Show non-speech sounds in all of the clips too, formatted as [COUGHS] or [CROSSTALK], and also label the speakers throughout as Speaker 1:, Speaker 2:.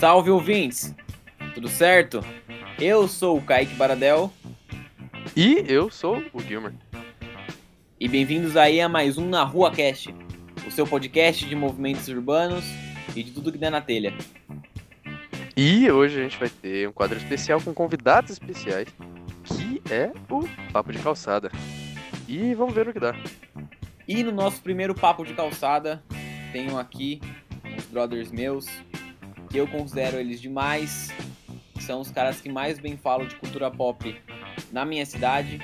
Speaker 1: Salve ouvintes! Tudo certo? Eu sou o Kaique Baradel
Speaker 2: E eu sou o Gilmer.
Speaker 1: e bem-vindos aí a mais um Na Rua Cast, o seu podcast de movimentos urbanos e de tudo que der na telha.
Speaker 2: E hoje a gente vai ter um quadro especial com convidados especiais, que é o Papo de Calçada. E vamos ver no que dá.
Speaker 1: E no nosso primeiro papo de calçada, tenho aqui uns brothers meus, que eu considero eles demais, são os caras que mais bem falam de cultura pop na minha cidade.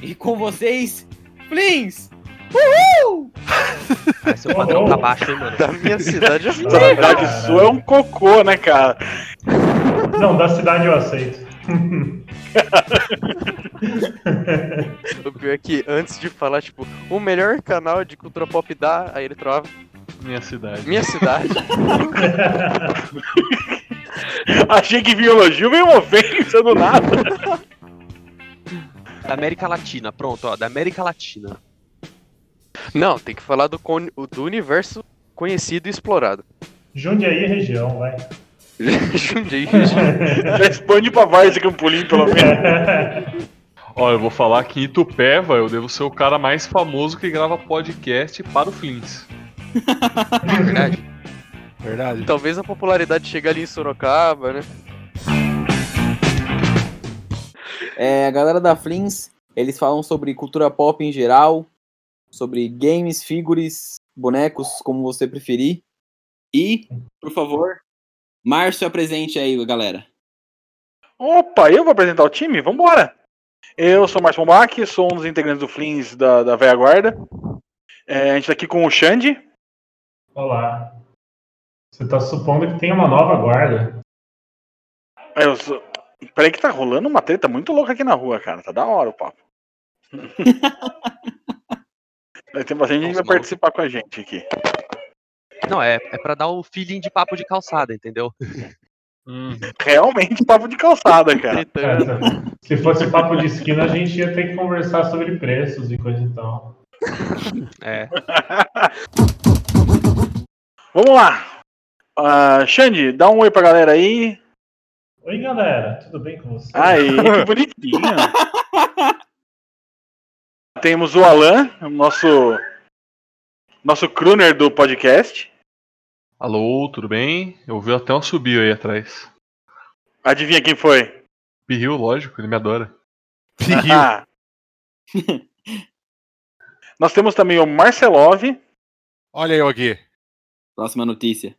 Speaker 1: E com vocês, Flins! Uhul!
Speaker 3: Seu padrão tá baixo, hein, mano?
Speaker 2: Da minha cidade é
Speaker 4: A cidade sua é um cocô, né, cara?
Speaker 5: Não, da cidade eu aceito.
Speaker 2: O pior é que antes de falar, tipo, o melhor canal de cultura pop da, aí ele trova
Speaker 4: Minha cidade.
Speaker 2: minha cidade. [LAUGHS]
Speaker 4: Achei que vinha elogio, veio uma ofensa do nada.
Speaker 3: Da América Latina, pronto, ó, da América Latina.
Speaker 2: Não, tem que falar do, con- do universo conhecido e explorado.
Speaker 5: Jundiaí região, vai. [LAUGHS]
Speaker 2: Jundiaí.
Speaker 4: Já expande pra Várzea Campolim, pelo menos. [LAUGHS]
Speaker 6: Olha, eu vou falar que em Itupeva eu devo ser o cara mais famoso que grava podcast para o Flins. [LAUGHS]
Speaker 2: Verdade.
Speaker 3: Verdade.
Speaker 2: Talvez a popularidade chegue ali em Sorocaba, né?
Speaker 1: É, a galera da Flins, eles falam sobre cultura pop em geral, sobre games, figures, bonecos, como você preferir. E, por favor, Márcio apresente aí, galera.
Speaker 4: Opa, eu vou apresentar o time? Vambora! Eu sou o Márcio Bombach, sou um dos integrantes do Flins da, da Velha Guarda. É, a gente tá aqui com o Xande.
Speaker 5: Olá. Você tá supondo que tem uma nova guarda?
Speaker 4: É, Eu sou... Peraí que tá rolando uma treta muito louca aqui na rua, cara. Tá da hora o papo. [LAUGHS] Tem bastante gente que vai participar com a gente aqui.
Speaker 3: Não, é, é pra dar o feeling de papo de calçada, entendeu?
Speaker 4: Realmente papo de calçada, [LAUGHS] cara.
Speaker 5: Cara, se fosse papo de esquina, a gente ia ter que conversar sobre preços e coisa e tal.
Speaker 3: É. [LAUGHS]
Speaker 4: Vamos lá. Ah, Xande, dá um oi pra galera aí.
Speaker 5: Oi, galera, tudo bem com você?
Speaker 4: Aí, que [LAUGHS] bonitinho. Temos o Alan, o nosso nosso crooner do podcast.
Speaker 6: Alô, tudo bem? Eu vi até um subiu aí atrás.
Speaker 4: Adivinha quem foi?
Speaker 6: Pirril, lógico, ele me adora.
Speaker 4: Ah. Nós temos também o Marcelov.
Speaker 7: Olha eu aqui.
Speaker 1: Próxima notícia.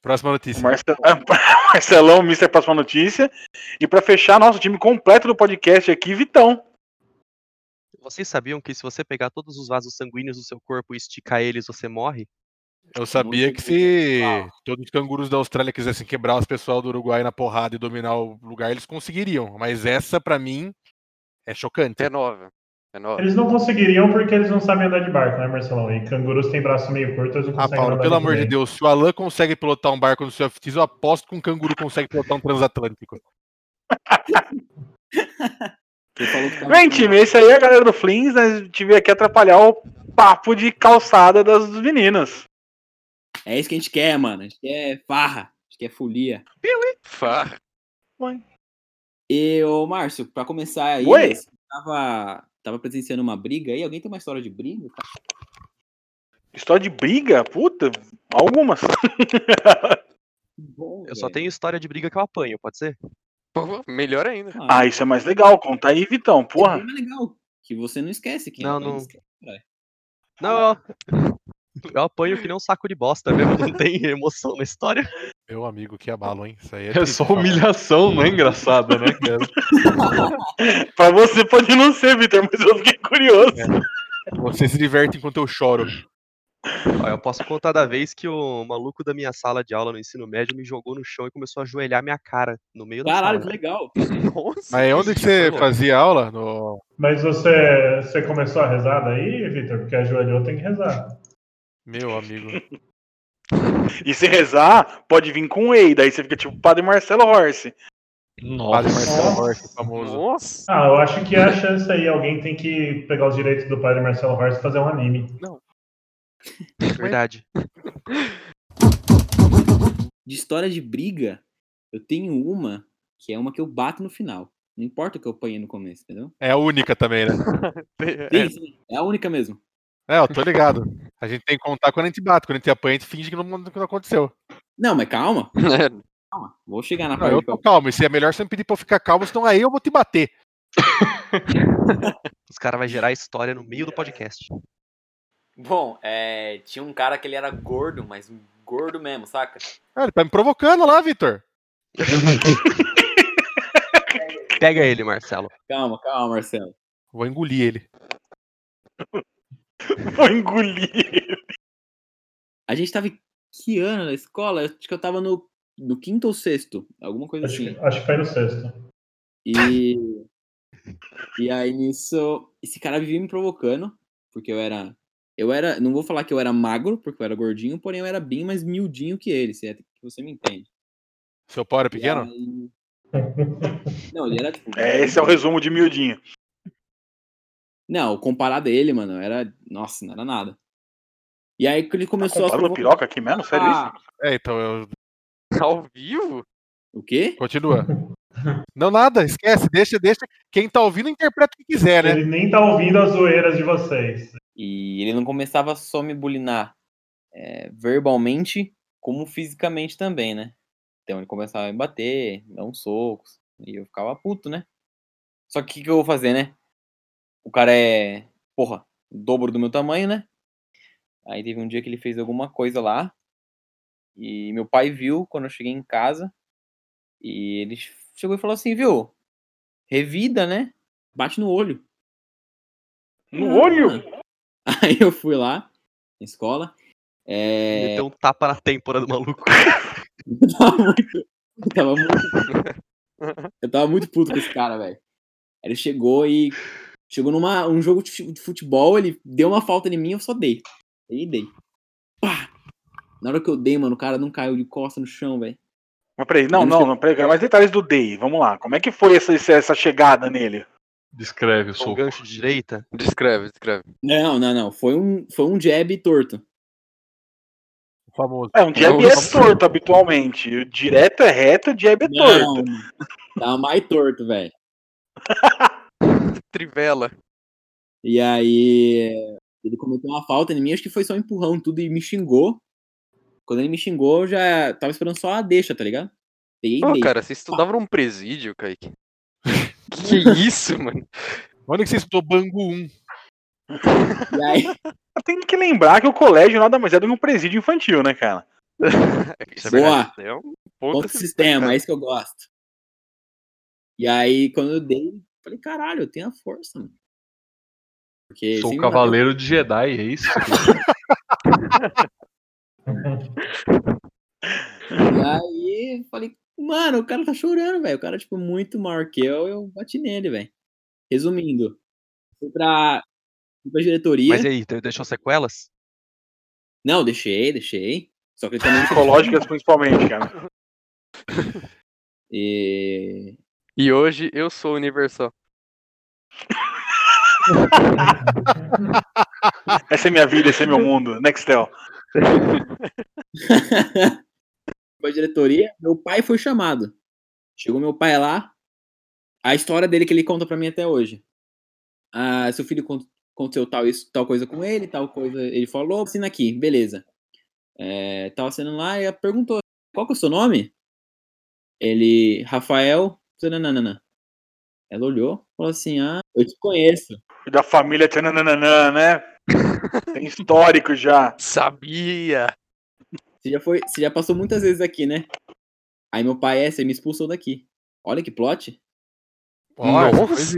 Speaker 7: Próxima notícia.
Speaker 4: Marcel... [LAUGHS] Marcelão, Mr. Próxima Notícia. E pra fechar nosso time completo do podcast aqui, Vitão.
Speaker 3: Vocês sabiam que se você pegar todos os vasos sanguíneos do seu corpo e esticar eles, você morre?
Speaker 7: Eu sabia que se todos os cangurus da Austrália quisessem quebrar os pessoal do Uruguai na porrada e dominar o lugar, eles conseguiriam. Mas essa, pra mim, é chocante.
Speaker 2: É nova. É.
Speaker 5: Eles não conseguiriam porque eles não sabem andar de barco, né, Marcelão? E cangurus têm braço meio curto, eles não
Speaker 7: Ah,
Speaker 5: conseguem
Speaker 7: Paulo,
Speaker 5: andar
Speaker 7: pelo amor de. Deus, se o Alan consegue pilotar um barco no seu FTs, eu aposto que um canguru consegue pilotar um transatlântico.
Speaker 1: Tava
Speaker 4: Bem, time, esse aí é a galera do Flins. Né? A gente veio aqui atrapalhar o papo de calçada das meninas.
Speaker 1: É isso que a gente quer, mano. A gente quer farra, a gente quer folia.
Speaker 2: Farra.
Speaker 1: E, ô Márcio, pra começar aí,
Speaker 4: Oi.
Speaker 1: você tava, tava presenciando uma briga aí? Alguém tem uma história de briga? cara?
Speaker 4: História de briga? Puta, algumas. [LAUGHS]
Speaker 1: Bom,
Speaker 3: Eu só
Speaker 1: velho.
Speaker 3: tenho história de briga que eu apanho, pode ser?
Speaker 2: Pô, melhor ainda.
Speaker 4: Ah, isso é mais legal. Conta aí, Vitão.
Speaker 1: É
Speaker 4: Porra.
Speaker 1: bem mais legal. Que você não esquece que
Speaker 3: Não, não.
Speaker 1: esquece.
Speaker 3: Não, eu, apanho que nem um saco de bosta mesmo, não tem emoção na história.
Speaker 7: Meu amigo, que abalo, hein? Isso aí é,
Speaker 6: É
Speaker 7: triste
Speaker 6: só humilhação, não é engraçada, né, cara? [LAUGHS]
Speaker 4: Pra você pode não ser, Vitor, mas eu fiquei curioso.
Speaker 7: Você se diverte enquanto eu choro.
Speaker 3: Eu posso contar da vez que o maluco da minha sala de aula no ensino médio me jogou no chão e começou a ajoelhar minha cara no meio da
Speaker 1: Caralho, que
Speaker 3: sala.
Speaker 1: legal. [LAUGHS]
Speaker 2: Nossa.
Speaker 7: Mas onde que
Speaker 3: foi
Speaker 7: você fazia aula? No...
Speaker 5: Mas você, você começou a rezar daí, Vitor? Porque ajoelhou tem que rezar.
Speaker 7: Meu amigo. [LAUGHS]
Speaker 4: E se rezar, pode vir com Whey. Daí você fica tipo Padre Marcelo Horse.
Speaker 7: Padre
Speaker 6: Nossa.
Speaker 7: Marcelo Horst, famoso.
Speaker 2: Nossa.
Speaker 5: Ah, eu acho que é a chance aí. Alguém tem que pegar os direitos do padre Marcelo Horst e fazer um anime.
Speaker 3: Verdade.
Speaker 1: De história de briga, Eu tenho uma que é uma que eu bato no final. Não importa o que eu apanhei no começo, entendeu?
Speaker 7: É a única também, né?
Speaker 1: Sim, sim. É a única mesmo.
Speaker 7: É, eu tô ligado. A gente tem que contar quando a gente bate. Quando a gente apanha, a gente finge que não, que não aconteceu.
Speaker 1: Não, mas calma. [LAUGHS]
Speaker 2: É,
Speaker 1: Calma. Vou chegar na
Speaker 7: Não, eu
Speaker 1: parte.
Speaker 7: tô calmo. E se é melhor você me pedir pra eu ficar calmo, senão aí eu vou te bater. [LAUGHS]
Speaker 3: Os caras vão gerar história no meio do podcast.
Speaker 8: Bom, é, tinha um cara que ele era gordo, mas gordo mesmo, saca?
Speaker 7: Ah, ele tá me provocando lá, Vitor. [LAUGHS]
Speaker 3: Pega ele, Marcelo.
Speaker 1: Calma, calma, Marcelo.
Speaker 7: Vou engolir ele. [LAUGHS]
Speaker 4: Vou engolir.
Speaker 1: A gente tava em que ano na escola? Acho que eu tava no, no quinto ou sexto. Alguma coisa
Speaker 5: Acho,
Speaker 1: assim.
Speaker 5: que- acho que foi no sexto.
Speaker 1: E. E aí nisso, esse cara vivia me provocando, porque eu era. Eu era. Não vou falar que eu era magro, porque eu era gordinho, porém eu era bem mais miudinho que ele, se é que você me entende.
Speaker 7: Seu pau era pequeno?
Speaker 1: aí- Não, ele era tipo.
Speaker 4: É, esse é o resumo de miudinho.
Speaker 1: Não, comparado a ele, mano, era. Nossa, não era nada. E aí que ele
Speaker 4: Tá
Speaker 1: começou a.
Speaker 4: comparando
Speaker 1: provocar-
Speaker 4: piroca aqui mesmo? Sério isso?
Speaker 1: Ah,
Speaker 7: É, então eu.
Speaker 2: Ao vivo?
Speaker 1: O quê?
Speaker 7: Continua. [LAUGHS] Não, nada, esquece, deixa, deixa. Quem tá ouvindo interpreta o que quiser, né?
Speaker 5: Ele nem tá ouvindo as zoeiras de vocês.
Speaker 1: E ele não começava só me bulinar é, verbalmente, como fisicamente também, né? Então ele começava a me bater, dar uns socos, e eu ficava puto, né? Só que o que, que eu vou fazer, né? O cara é, porra, dobro do meu tamanho, né? Aí teve um dia que ele fez alguma coisa lá, e meu pai viu quando eu cheguei em casa, e ele chegou e falou assim, viu? Revida, né? Bate no olho.
Speaker 4: No olho? [LAUGHS]
Speaker 1: Aí eu fui lá, na escola. É...
Speaker 3: Meteu um tapa na têmpora do maluco.
Speaker 1: Eu [LAUGHS] tava muito. Eu tava muito. [LAUGHS] Eu tava muito puto com esse cara, velho. Ele chegou e. Chegou numa um jogo de fu- de futebol, ele deu uma falta em mim, eu só dei. Aí dei. Pá! Na hora que eu dei, mano, o cara não caiu de costa no chão, velho.
Speaker 4: Mas peraí, não, não, não, peraí, quero mais detalhes do Day. Vamos lá. Como é que foi essa, essa- chegada nele?
Speaker 6: Descreve o soco.
Speaker 3: gancho de direita.
Speaker 2: Descreve, descreve.
Speaker 1: Não, não, não. Foi um, foi um jab torto.
Speaker 7: O famoso.
Speaker 4: É, um jab é torto habitualmente. Direto é reto, o jab é
Speaker 1: Não,
Speaker 4: torto.
Speaker 1: mano. Tava mais torto, velho. [LAUGHS]
Speaker 2: Trivela.
Speaker 1: E aí. Ele cometeu uma falta em mim, acho que foi só um empurrão, tudo, e me xingou. Quando ele me xingou, eu já tava esperando só a deixa, tá ligado? Peguei
Speaker 2: Ô,
Speaker 1: dei.
Speaker 2: cara, você estudava num presídio, Kaique. [LAUGHS] que isso, mano?
Speaker 7: Onde que você estudou Bangu 1?
Speaker 1: E aí,
Speaker 4: Tem que lembrar que o colégio nada mais é do que um presídio infantil, né, cara? [LAUGHS]
Speaker 3: Isso é
Speaker 1: Boa.
Speaker 2: É um ponto
Speaker 1: outro sistema, é isso que eu gosto. E aí, quando eu dei, falei, caralho, eu tenho a força, mano. Porque
Speaker 6: Sou o cavaleiro de Jedi, é isso? [LAUGHS]
Speaker 1: E aí, eu falei, mano, o cara tá chorando, velho. O cara, tipo, muito maior que eu, eu bati nele, velho. Resumindo, fui pra, fui pra diretoria.
Speaker 3: Mas e aí, deixou sequelas?
Speaker 1: Não, deixei, deixei. Só que ele também.
Speaker 4: Psicológicas principalmente, cara. [LAUGHS]
Speaker 1: E...
Speaker 2: E hoje eu sou universal. [LAUGHS]
Speaker 4: Essa é minha vida, esse é meu mundo. Nextel.
Speaker 1: pra diretoria, meu pai foi chamado. Chegou meu pai lá, a história dele que ele conta pra mim até hoje. Ah, seu filho acon- aconteceu tal, isso, tal coisa com ele, tal coisa. Ele falou, assina aqui, beleza. É, tava assinando lá e perguntou: qual que é o seu nome? Ele, Rafael. Ela olhou, falou assim: ah, eu te conheço.
Speaker 4: Da família tchananana, né? [LAUGHS] Tem histórico já.
Speaker 2: Sabia!
Speaker 1: Você já, foi, você já passou muitas vezes aqui, né? Aí meu pai é, você me expulsou daqui. Olha que plot.
Speaker 2: Nossa?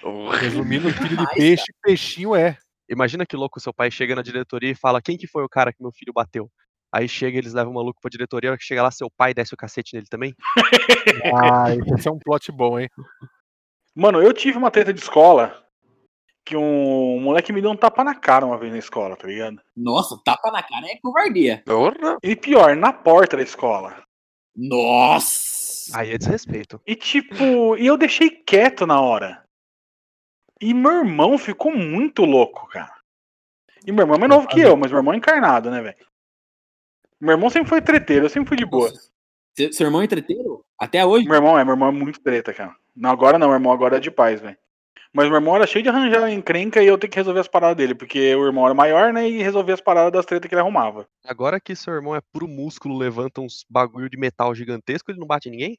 Speaker 3: Porra.
Speaker 7: Resumindo, filho de peixe, peixinho é.
Speaker 3: Imagina que louco seu pai chega na diretoria e fala quem que foi o cara que meu filho bateu. Aí chega, eles levam o maluco pra diretoria, que chega lá, seu pai desce o cacete nele também.
Speaker 7: Ah, [LAUGHS] esse é um plot bom, hein?
Speaker 4: Mano, eu tive uma treta de escola que um moleque me deu um tapa na cara uma vez na escola, tá ligado?
Speaker 1: Nossa, tapa na cara é covardia.
Speaker 2: Porra!
Speaker 4: E pior, na porta da escola.
Speaker 1: Nossa!
Speaker 3: Aí é desrespeito.
Speaker 4: E tipo, e eu deixei quieto na hora. E meu irmão ficou muito louco, cara. E meu irmão é mais novo que eu, mas meu irmão é encarnado, né, velho? Meu irmão sempre foi treteiro, eu sempre fui de boa.
Speaker 1: Seu, seu irmão é treteiro? Até hoje?
Speaker 4: Meu irmão é, meu irmão é muito treta, cara. Não, agora não, meu irmão agora é de paz, velho. Mas meu irmão era cheio de arranjar encrenca e eu tenho que resolver as paradas dele, porque o irmão era maior, né, e resolver as paradas das tretas que ele arrumava.
Speaker 3: Agora que seu irmão é puro músculo, levanta uns bagulho de metal gigantesco, ele não bate em ninguém?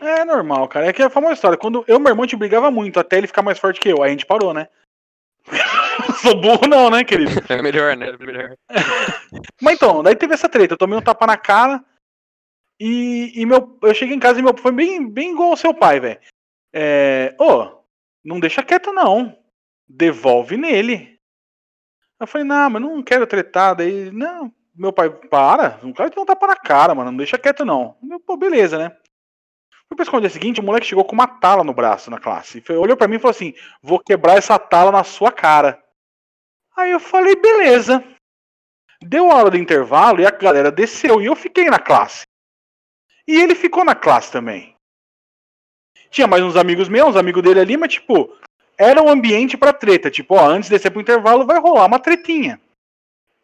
Speaker 4: É normal, cara. É que é a famosa história. Quando eu e meu irmão te brigava muito, até ele ficar mais forte que eu. Aí a gente parou, né? [LAUGHS] Sou burro não, né, querido?
Speaker 2: É melhor, né? É melhor. [LAUGHS]
Speaker 4: Mas então, daí teve essa treta. Eu tomei um tapa na cara. E, e meu, eu cheguei em casa e meu foi bem, bem igual ao seu pai, velho. É, ô, não deixa quieto não. Devolve nele. Eu falei, não, mas não quero tretar. Daí, não, meu pai, para. Não quero te dar um tapa na cara, mano. Não deixa quieto não. Eu, Pô, beleza, né? Fui pra escola no dia seguinte, o moleque chegou com uma tala no braço na classe. Foi- Olhou pra mim e falou assim: vou quebrar essa tala na sua cara. Aí eu falei, beleza. Deu a hora do intervalo e a galera desceu e eu fiquei na classe. E ele ficou na classe também. Tinha mais uns amigos meus, uns amigos dele ali, mas tipo, era um ambiente pra treta. Tipo, ó, antes de descer pro intervalo vai rolar uma tretinha.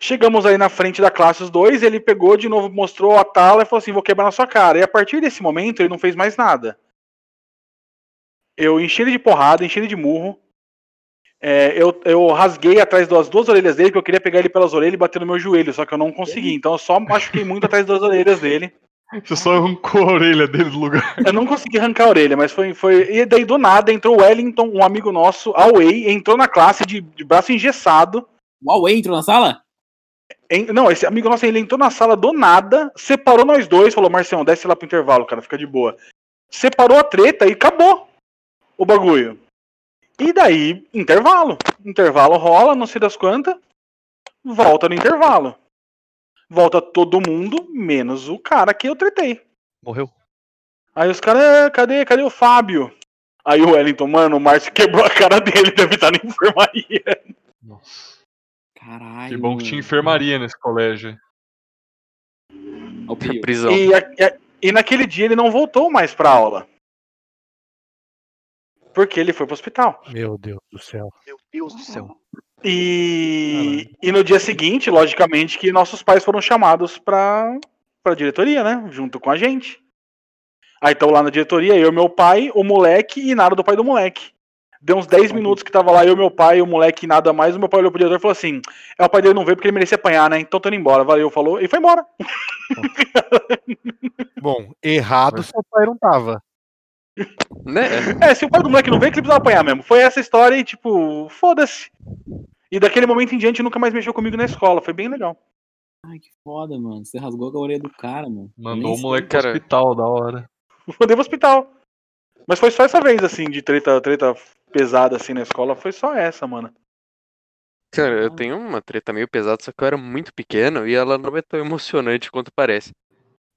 Speaker 4: Chegamos aí na frente da classe os dois, ele pegou de novo, mostrou a tala e falou assim: vou quebrar na sua cara. E a partir desse momento ele não fez mais nada. Eu enchi ele de porrada, enchi ele de murro. É, eu, eu rasguei atrás das duas orelhas dele, que eu queria pegar ele pelas orelhas e bater no meu joelho, só que eu não consegui. Então eu só machuquei muito atrás das orelhas dele.
Speaker 6: Você só arrancou a orelha dele do lugar.
Speaker 4: Eu não consegui arrancar a orelha, mas foi. foi... E daí do nada entrou o Wellington, um amigo nosso, Away, entrou na classe de, de braço engessado.
Speaker 1: O Huawei entrou na sala?
Speaker 4: Em- Não, esse amigo nosso, ele entrou na sala do nada, separou nós dois, falou, Marcião, desce lá pro intervalo, cara, fica de boa. Separou a treta e acabou o bagulho. E daí, intervalo. Intervalo rola, não sei das quantas, volta no intervalo. Volta todo mundo, menos o cara que eu tretei.
Speaker 3: Morreu.
Speaker 4: Aí os caras, "É, cadê, cadê o Fábio? Aí o Wellington, mano, o Márcio quebrou a cara dele, deve estar na enfermaria.
Speaker 6: Nossa.
Speaker 1: Caralho.
Speaker 6: Que bom que tinha enfermaria nesse colégio.
Speaker 2: Prisão.
Speaker 4: E, e e naquele dia ele não voltou mais pra aula. Porque ele foi pro hospital.
Speaker 7: Meu Deus do céu.
Speaker 3: Meu Deus do céu.
Speaker 4: E, e no dia seguinte, logicamente, que nossos pais foram chamados pra, pra diretoria, né? Junto com a gente. Aí estão lá na diretoria, eu, meu pai, o moleque e nada do pai do moleque. Deu uns 10 minutos que tava lá eu, meu pai, o moleque e nada mais. O meu pai olhou pro diretor e falou assim: É, o pai dele não veio porque ele merecia apanhar, né? Então tô indo embora. Valeu, falou. E foi embora.
Speaker 7: Bom, errado seu pai não tava. [LAUGHS]
Speaker 2: Né?
Speaker 4: É, se o pai do moleque não veio, que ele precisava apanhar mesmo. Foi essa história e, tipo, foda-se. E daquele momento em diante nunca mais mexeu comigo na escola. Foi bem legal.
Speaker 1: Ai, que foda, mano. Você rasgou a orelha do cara, mano.
Speaker 6: Mandou
Speaker 1: Nem
Speaker 6: o moleque pro hospital, da hora.
Speaker 4: Mandei pro hospital. Mas foi só essa vez, assim, de treta, treta pesada, assim, na escola. Foi só essa, mano.
Speaker 2: Cara, eu tenho uma treta meio pesada, só que eu era muito pequeno e ela não é tão emocionante quanto parece.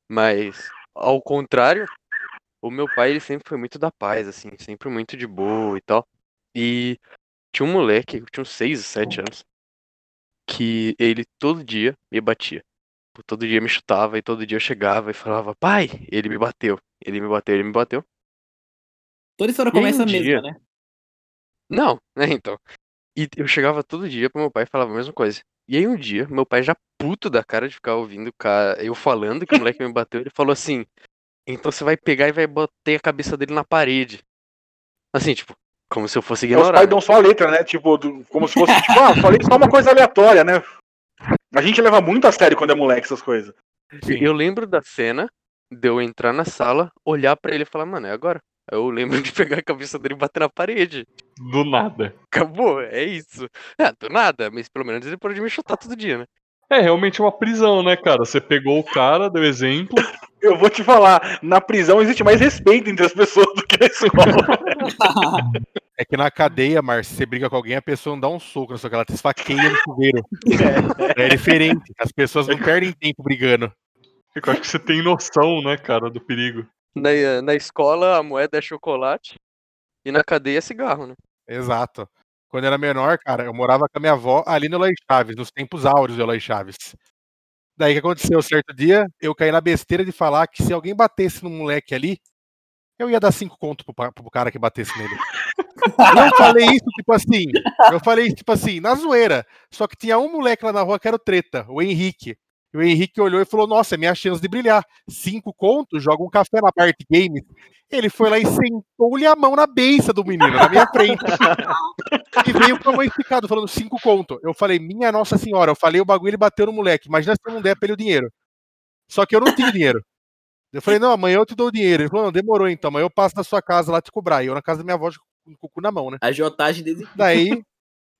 Speaker 2: Mas, ao contrário, o meu pai, ele sempre foi muito da paz, assim, sempre muito de boa e tal. E tinha um moleque, eu tinha uns 6, 7 anos, que ele todo dia me batia. Tipo, Todo dia me chutava e todo dia eu chegava e falava, pai, ele me bateu, ele me bateu, ele me bateu.
Speaker 1: Toda história
Speaker 2: um
Speaker 1: começa
Speaker 2: dia-
Speaker 1: mesmo, né?
Speaker 2: Não, né, [LAUGHS] então. E eu chegava todo dia pro meu pai e falava a mesma coisa. E aí um dia, meu pai já puto da cara de ficar ouvindo o cara, eu falando que o moleque me bateu, ele falou assim: "Então você vai pegar e vai bater a cabeça dele na parede". Assim, tipo, como se eu fosse
Speaker 4: É, Os
Speaker 2: ignorar.
Speaker 4: pais
Speaker 2: né?
Speaker 4: dão só a letra, né? Tipo, do- como se fosse, tipo, ah, falei só uma coisa aleatória, né? A gente leva muito a sério quando é moleque essas coisas.
Speaker 7: Sim.
Speaker 2: Eu lembro da cena de eu entrar na sala, olhar pra ele e falar: "Mano, é agora". Aí Eu lembro de pegar a cabeça dele e bater na parede.
Speaker 6: Do nada.
Speaker 2: Acabou, é isso. Ah, do nada, mas pelo menos ele parou de me chutar todo dia, né?
Speaker 6: É realmente uma prisão, né, cara? Você pegou o cara, deu exemplo.
Speaker 4: Eu vou te falar, na prisão existe mais respeito entre as pessoas do que na escola. [LAUGHS]
Speaker 7: É que na cadeia, Márcio, você briga com alguém, a pessoa não dá um soco na sua cara, ela te esfaqueia no chuveiro. É diferente. As pessoas não perdem tempo brigando.
Speaker 6: Eu acho que você tem noção, né, cara, do perigo.
Speaker 2: Na, na escola a moeda é chocolate e na cadeia é cigarro, né?
Speaker 7: Exato. Quando eu era menor, cara, eu morava com a minha avó ali no Eloy Chaves, nos tempos áureos do Eloy Chaves. Daí que aconteceu? Certo dia, eu caí na besteira de falar que se alguém batesse no moleque ali, eu ia dar cinco conto pro, pro cara que batesse nele. Eu falei isso, tipo assim, eu falei tipo assim, na zoeira. Só que tinha um moleque lá na rua que era o treta, o Henrique. E o Henrique olhou e falou: Nossa, é minha chance de brilhar. Cinco contos, joga um café na Bart Games. Ele foi lá e sentou-lhe a mão na beça do menino, na minha frente. [LAUGHS] e veio com a mão esticada, falando cinco conto. Eu falei, minha Nossa Senhora, eu falei o bagulho ele bateu no moleque. Imagina se eu não der pra ele o dinheiro. Só que eu não tinha dinheiro. Eu falei, não, amanhã eu te dou o dinheiro. Ele falou, não, demorou então, amanhã eu passo na sua casa lá te cobrar. E eu na casa da minha avó com o cu na mão, né?
Speaker 1: Agiotagem desse.
Speaker 7: Daí, [LAUGHS]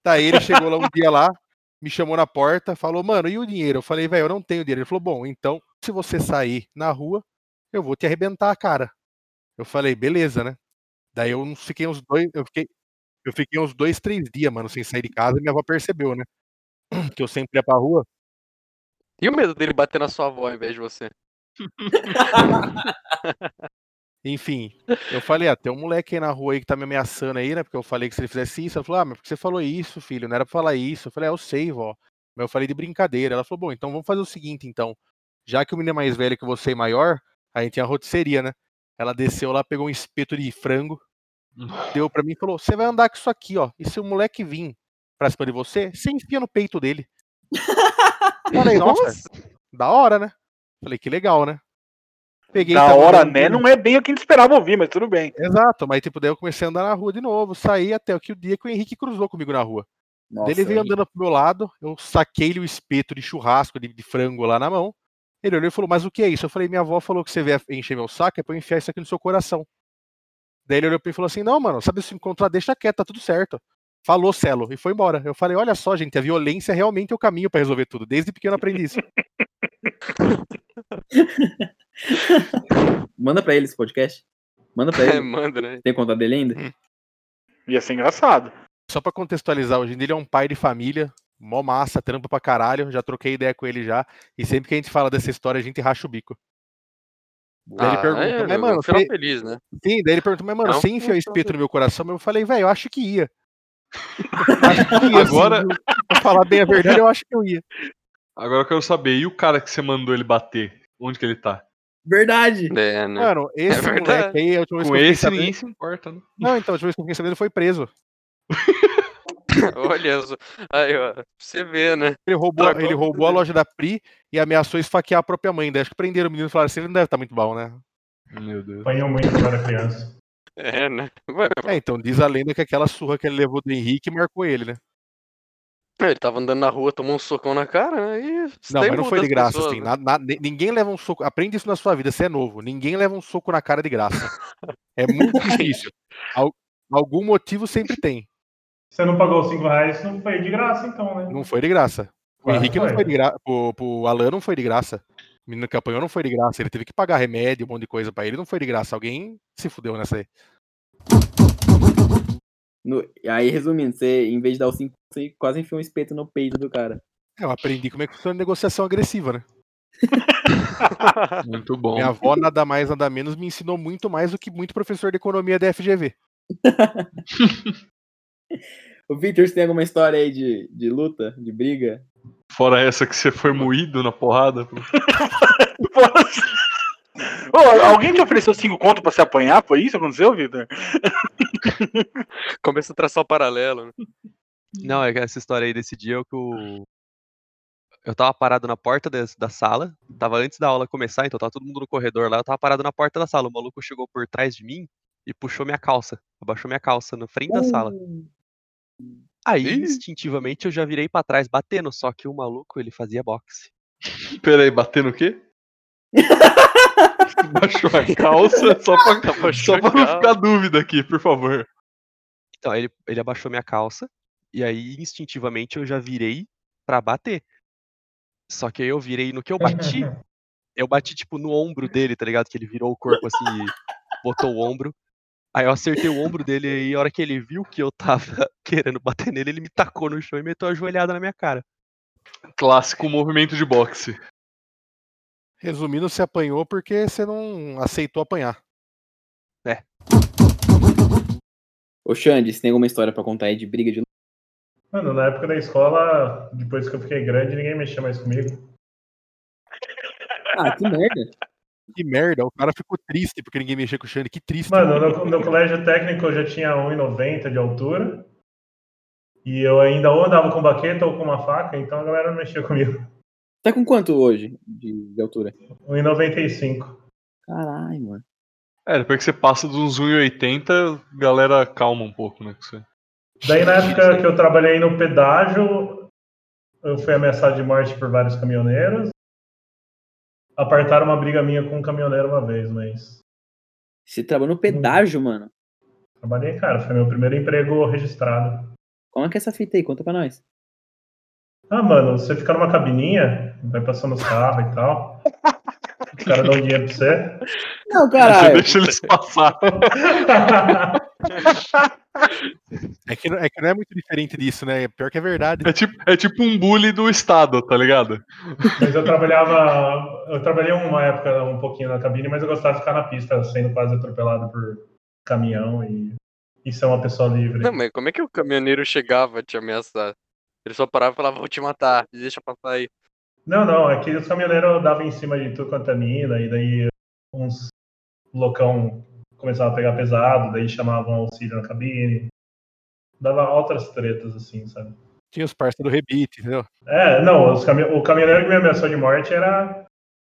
Speaker 7: daí ele chegou lá um dia lá, me chamou na porta, falou, mano, e o dinheiro? Eu falei, velho, eu não tenho dinheiro. Ele falou, bom, então, se você sair na rua, eu vou te arrebentar a cara. Eu falei, beleza, né? Daí eu fiquei uns dois, eu fiquei, eu fiquei uns dois, três dias, mano, sem sair de casa, e minha avó percebeu, né? [CLEARS THROAT] Que eu sempre ia pra rua.
Speaker 2: E o medo dele bater na sua avó ao invés de você? [LAUGHS]
Speaker 7: Enfim, eu falei, ah, tem um moleque aí na rua aí que tá me ameaçando aí, né? Porque eu falei que se ele fizesse isso, ela falou, ah, mas por que você falou isso, filho? Não era pra falar isso. Eu falei, ah, eu sei, vó. Mas eu falei de brincadeira. Ela falou, bom, então vamos fazer o seguinte, então. Já que o menino é mais velho que você e maior, a gente tinha a rotisseria, né? Ela desceu lá, pegou um espeto de frango, [LAUGHS] deu pra mim e falou, você vai andar com isso aqui, ó. E se o moleque vir pra cima de você, você enfia no peito dele. Falei, [LAUGHS] nossa, da hora, né? Falei, que legal, né? Peguei
Speaker 4: Da hora, né? Não é bem o que a gente esperava ouvir, mas tudo bem.
Speaker 7: Exato, mas tipo, daí eu comecei a andar na rua de novo, saí até que o dia que o Henrique cruzou comigo na rua.
Speaker 1: Nossa,
Speaker 7: ele veio andando pro meu lado, eu saquei-lhe o espeto de churrasco de, de frango lá na mão. Ele olhou e falou, mas o que é isso? Eu falei, minha avó falou que você vier encher meu saco é pra eu enfiar isso aqui no seu coração. Daí ele olhou pra mim e falou assim, não, mano, sabe se encontrar, deixa quieto, tá tudo certo. Falou, Celo, e foi embora. Eu falei, olha só, gente, a violência realmente é o caminho pra resolver tudo. Desde pequeno aprendi isso. [LAUGHS]
Speaker 1: Manda pra ele esse podcast. Manda pra
Speaker 2: É, [LAUGHS]
Speaker 1: ele.
Speaker 2: manda, né?
Speaker 1: Tem conta dele ainda?
Speaker 4: Ia ser engraçado.
Speaker 7: Só pra contextualizar, hoje em dia ele é um pai de família, mó massa, trampa pra caralho, já troquei ideia com ele já, e sempre que a gente fala dessa história, a gente racha o bico. Daí ele pergunta,
Speaker 2: é,
Speaker 7: mas mano, você-
Speaker 2: feliz, né?
Speaker 7: Sim, daí ele perguntou, mas mano,
Speaker 2: Não,
Speaker 7: você enfiou
Speaker 2: não,
Speaker 7: espeto no meu coração? Eu falei, velho, eu acho que ia. [LAUGHS] acho que ia,
Speaker 6: Agora-
Speaker 7: sim, viu? pra falar bem a verdade, eu acho que eu ia.
Speaker 6: Agora eu quero saber, e o cara que você mandou ele bater? Onde que ele tá?
Speaker 1: Verdade.
Speaker 2: É, né?
Speaker 7: Mano, esse
Speaker 2: verdade.
Speaker 7: moleque aí, a última vez
Speaker 6: Com
Speaker 7: que eu
Speaker 6: esse ninguém se importa, né?
Speaker 7: Não, então, a última vez que eu fiquei sabendo, ele foi preso. [LAUGHS] [COUGHS]
Speaker 2: Olha só. Aí, ó. pra Você vê, né?
Speaker 7: Ele roubou,
Speaker 2: Tragou
Speaker 7: ele
Speaker 2: a
Speaker 7: roubou a loja da Pri e ameaçou esfaquear a própria mãe. Daí acho que prenderam o menino e falaram assim, ele não deve estar muito bom, né?
Speaker 6: Meu Deus.
Speaker 5: Apanhou muito quando era criança.
Speaker 2: É, né?
Speaker 7: É, então, diz a lenda que aquela surra que ele levou do Henrique marcou ele, né?
Speaker 2: Ele tava andando na rua, tomou um socão na cara, né? E
Speaker 7: Não, mas não foi de graça,
Speaker 2: pessoas,
Speaker 7: assim.
Speaker 2: né?
Speaker 7: na- na- ni- ninguém leva um soco. Aprende isso na sua vida, você é novo. Ninguém leva um soco na cara de graça. [LAUGHS] É muito difícil. Al- algum motivo sempre tem.
Speaker 5: Você não pagou 5 reais, não foi de graça, então, né?
Speaker 7: Não foi de graça. O
Speaker 5: Quase
Speaker 7: Henrique não
Speaker 5: foi.
Speaker 7: foi de graça. Pro Alan não foi de graça. O menino que apanhou não foi de graça. Ele teve que pagar remédio, um monte de coisa pra ele. Não foi de graça. Alguém se fudeu nessa aí.
Speaker 1: No- aí, resumindo, você, em vez de dar o 5, você quase enfiou um espeto no peito do cara.
Speaker 7: É, Eu aprendi como é que funciona negociação agressiva, né? [LAUGHS]
Speaker 6: Muito bom.
Speaker 7: Minha avó, nada mais, nada menos, me ensinou muito mais do que muito professor de economia da FGV. [LAUGHS]
Speaker 1: Ô, Victor, você tem alguma história aí de, de luta, de briga?
Speaker 6: Fora essa que você foi moído na porrada. [LAUGHS]
Speaker 4: Ô, alguém te ofereceu cinco conto pra se apanhar? Foi isso que aconteceu, Vitor? [LAUGHS]
Speaker 2: Começa a traçar o paralelo. né?
Speaker 3: Não, é que essa história aí desse dia é o que o. Eu tava parado na porta da sala, tava antes da aula começar, então tava todo mundo no corredor lá, eu tava parado na porta da sala. O maluco chegou por trás de mim e puxou minha calça, abaixou minha calça na frente da sala. Aí,
Speaker 2: Ih.
Speaker 3: instintivamente, eu já virei pra trás batendo, só que o maluco, ele fazia boxe. [LAUGHS]
Speaker 6: Pera aí, bater no quê? [LAUGHS] Baixou a calça, [LAUGHS] só pra, só pra não ficar dúvida aqui, por favor.
Speaker 3: Então, ele, ele abaixou minha calça, e aí, instintivamente, eu já virei pra bater. Só que aí eu virei no que eu bati, eu bati, tipo, no ombro dele, tá ligado? Que ele virou o corpo assim e botou o ombro. Aí eu acertei o ombro dele e aí, a hora que ele viu que eu tava [LAUGHS] querendo bater nele, ele me tacou no chão e meteu a joelhada na minha cara.
Speaker 6: Clássico movimento de boxe.
Speaker 7: Resumindo, você apanhou porque você não aceitou apanhar.
Speaker 1: Ô, Xande, você tem alguma história pra contar aí de briga de?
Speaker 5: Mano, na época da escola, depois que eu fiquei grande, ninguém mexia mais comigo.
Speaker 1: Ah, que merda.
Speaker 7: Que merda, o cara ficou triste porque ninguém mexia com o Xande. Que triste.
Speaker 5: Mano, no, no colégio técnico eu já tinha 1,90 de altura. E eu ainda ou andava com baqueta ou com uma faca, então a galera não mexia comigo.
Speaker 1: Tá com quanto hoje de, de altura?
Speaker 5: 1,95.
Speaker 1: Caralho, mano.
Speaker 6: É, depois que você passa dos 1,80, a galera calma um pouco, né? com você.
Speaker 5: Daí na época que eu trabalhei no pedágio, eu fui ameaçado de morte por vários caminhoneiros. Apartaram uma briga minha com um caminhoneiro uma vez, mas
Speaker 1: Você trabalhou no pedágio, mano.
Speaker 5: trabalhei, cara. Foi meu primeiro emprego registrado.
Speaker 1: Como é que é essa fita aí? Conta pra nós.
Speaker 5: Ah, mano, você fica numa cabininha, vai passando os carros e tal. Os caras dão dinheiro pra você.
Speaker 1: Não,
Speaker 6: Você
Speaker 1: caralho.
Speaker 6: deixa eles passar. [LAUGHS]
Speaker 7: É que, não- é que não é muito diferente disso, né? Pior que é verdade.
Speaker 6: É tipo, é tipo um bully do Estado, tá ligado?
Speaker 5: Mas eu trabalhava. Eu trabalhei uma época um pouquinho na cabine, mas eu gostava de ficar na pista, sendo quase atropelado por caminhão e, e ser uma pessoa livre.
Speaker 2: Não, mas como é que o caminhoneiro chegava a te ameaçar? Ele só parava e falava, vou te matar, deixa passar aí.
Speaker 5: Não, não, é que os caminhoneiros davam em cima de tudo quanto é mina, e daí uns loucão começavam a pegar pesado, daí chamavam auxílio na cabine. Dava outras tretas, assim, sabe?
Speaker 7: Tinha os parceiros do Rebite, entendeu?
Speaker 5: É, não, os cami- o caminhoneiro que me ameaçou de morte era.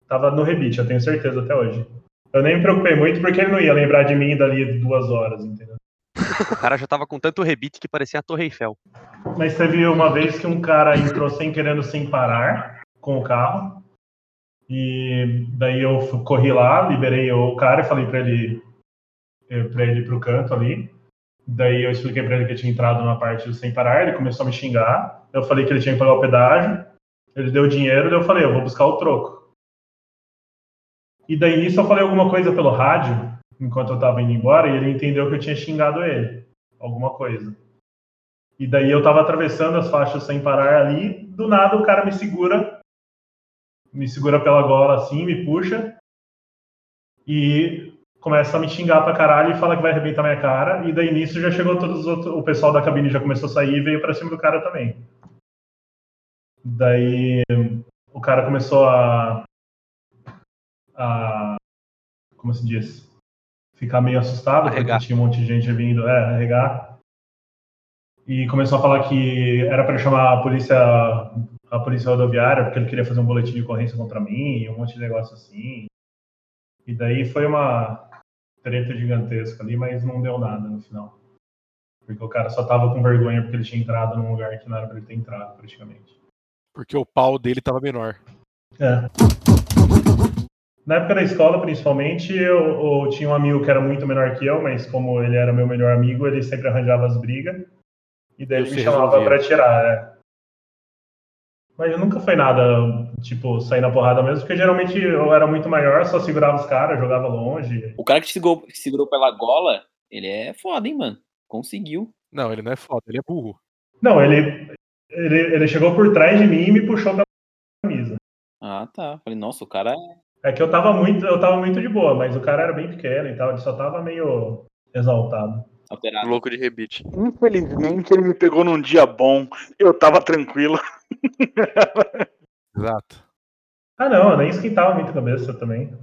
Speaker 5: Tava no rebite, eu tenho certeza até hoje. Eu nem me preocupei muito porque ele não ia lembrar de mim dali duas horas, entendeu? [LAUGHS]
Speaker 3: O cara já tava com tanto rebite que parecia a Torre Eiffel.
Speaker 5: Mas teve uma vez que um cara entrou sem querendo sem parar com o carro. E daí eu corri lá, liberei o cara e falei pra ele para ele ir pro canto ali. Daí eu expliquei pra ele que eu tinha entrado na parte do sem parar, ele começou a me xingar. Eu falei que ele tinha que pagar o pedágio. Ele deu dinheiro, daí eu falei, eu vou buscar o troco. E daí nisso eu falei alguma coisa pelo rádio, enquanto eu tava indo embora, e ele entendeu que eu tinha xingado ele. Alguma coisa. E daí eu tava atravessando as faixas sem parar ali, do nada o cara me segura, me segura pela gola assim, me puxa e começa a me xingar pra caralho e fala que vai arrebentar minha cara. E daí nisso já chegou todos os outros, o pessoal da cabine já começou a sair e veio pra cima do cara também. Daí o cara começou a, a como se diz, ficar meio assustado
Speaker 3: Arregar.
Speaker 5: porque tinha um monte de gente vindo, é, arregar e começou a falar que era para chamar a polícia a polícia rodoviária porque ele queria fazer um boletim de ocorrência contra mim e um monte de negócio assim e daí foi uma treta gigantesca ali mas não deu nada no final porque o cara só tava com vergonha porque ele tinha entrado num lugar que não era para ele ter entrado praticamente
Speaker 7: Porque o pau dele tava menor.
Speaker 5: é. Na época da escola, principalmente, eu, eu tinha um amigo que era muito menor que eu, mas como ele era meu melhor amigo, ele sempre arranjava as brigas. E daí ele me chamava
Speaker 7: resolvia.
Speaker 5: pra tirar, é. Mas nunca foi nada, tipo, sair na porrada mesmo, porque geralmente eu era muito maior, só segurava os caras, jogava longe.
Speaker 1: O cara que te segurou, que segurou pela gola, ele é foda, hein, mano. Conseguiu.
Speaker 7: Não, ele não é foda, ele é burro.
Speaker 5: Não, ele, ele, ele chegou por trás de mim e me puxou pela camisa.
Speaker 1: Ah, tá. Falei, nossa, o cara é.
Speaker 5: É que eu tava muito, eu tava muito de boa, mas o cara era bem pequeno e tal, ele só tava meio exaltado.
Speaker 1: Alterado.
Speaker 2: Louco de rebite.
Speaker 4: Infelizmente ele me pegou num dia bom. Eu tava tranquilo.
Speaker 7: Exato.
Speaker 5: Ah, não, eu nem esquentava muito a cabeça também.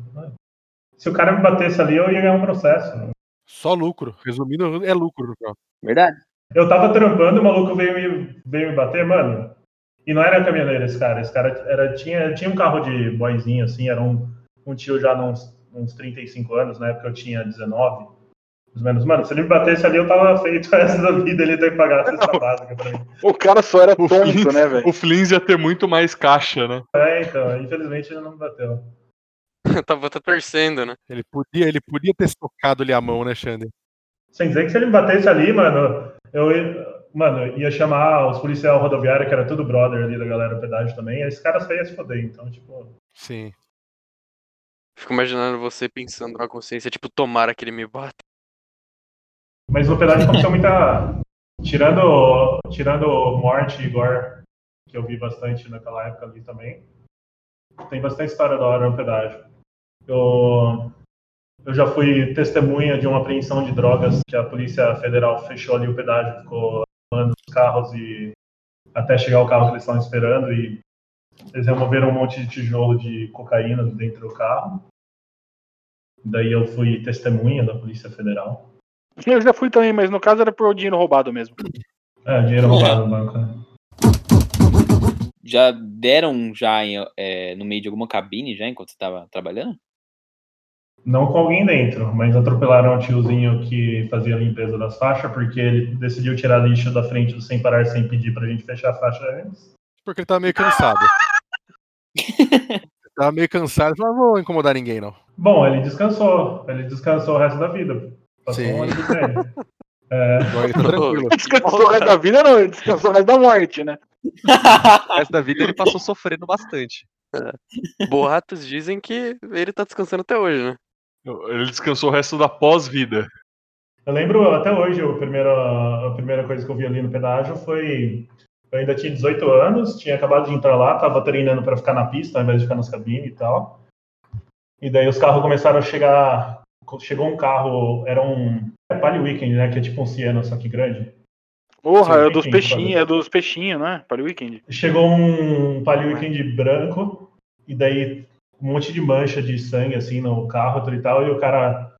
Speaker 5: Se o cara me batesse ali, eu ia ganhar um processo.
Speaker 7: Só lucro. Resumindo, é lucro.
Speaker 1: Verdade.
Speaker 5: Eu tava trampando, o maluco veio me, veio me bater, mano. E não era caminhoneiro esse cara. Esse cara era, tinha, tinha um carro de boyzinho, assim, era um, um tio já uns, uns 35 anos, na época eu tinha 19. Ou menos. Mano, se ele me batesse ali, eu tava feito o resto da vida, ele ia ter que pagar a cesta básica pra mim.
Speaker 4: O cara só era
Speaker 6: O
Speaker 4: tonto,
Speaker 6: Flins,
Speaker 4: né, velho?
Speaker 6: o Flins ia ter muito mais caixa, né?
Speaker 5: É, então, infelizmente ele não me bateu. [LAUGHS]
Speaker 2: Tava até torcendo, né?
Speaker 7: Ele podia, ele podia ter socado ali a mão, né, Xander?
Speaker 5: Sem dizer que se ele me batesse ali, mano, eu ia, mano, ia chamar os policiais rodoviários, que era tudo brother ali da galera do pedágio também, e esses caras só iam se foder, então, tipo.
Speaker 7: Sim.
Speaker 2: Fico imaginando você pensando na consciência, tipo, tomara que ele me bata.
Speaker 5: Mas no pedágio aconteceu muita. [LAUGHS] Tirando, tirando morte e gore, que eu vi bastante naquela época ali também, tem bastante história da hora no pedágio. Eu, eu já fui testemunha de uma apreensão de drogas que a Polícia Federal fechou ali o pedágio, ficou arrumando os carros e até chegar o carro que eles estavam esperando e eles removeram um monte de tijolo de cocaína dentro do carro. Daí eu fui testemunha da Polícia Federal.
Speaker 4: Eu já fui também, mas no caso era por dinheiro roubado mesmo.
Speaker 5: É, dinheiro roubado no banco. né?
Speaker 1: já deram já em, é, no meio de alguma cabine já enquanto você tava trabalhando?
Speaker 5: Não com alguém dentro, mas atropelaram o tiozinho que fazia a limpeza das faixas, porque ele decidiu tirar lixo da frente sem parar sem pedir pra gente fechar a faixa antes.
Speaker 7: Porque ele tava meio cansado. [LAUGHS] Ele tava meio cansado, mas não vou incomodar ninguém, não.
Speaker 5: Bom, ele descansou. Ele descansou o resto da vida.
Speaker 7: Sim. [LAUGHS]
Speaker 5: É,
Speaker 7: tranquilo.
Speaker 4: Descansou o resto da vida, não, ele descansou o resto da morte, né? [LAUGHS]
Speaker 3: O resto da vida ele passou sofrendo bastante.
Speaker 2: Boatos dizem que ele tá descansando até hoje, né?
Speaker 6: Ele descansou o resto da pós-vida.
Speaker 5: Eu lembro até hoje, a primeira, a primeira coisa que eu vi ali no pedágio foi. Eu ainda tinha 18 anos, tinha acabado de entrar lá, tava treinando para ficar na pista ao invés de ficar nas cabines e tal. E daí os carros começaram a chegar. Chegou um carro, era um é Palio Weekend, né? Que é tipo um Siena, só que grande.
Speaker 4: Porra, é dos peixinhos, é dos peixinhos, né? Para o weekend.
Speaker 5: Chegou um Palio Weekend branco, e daí um monte de mancha de sangue assim no carro e tal, e o cara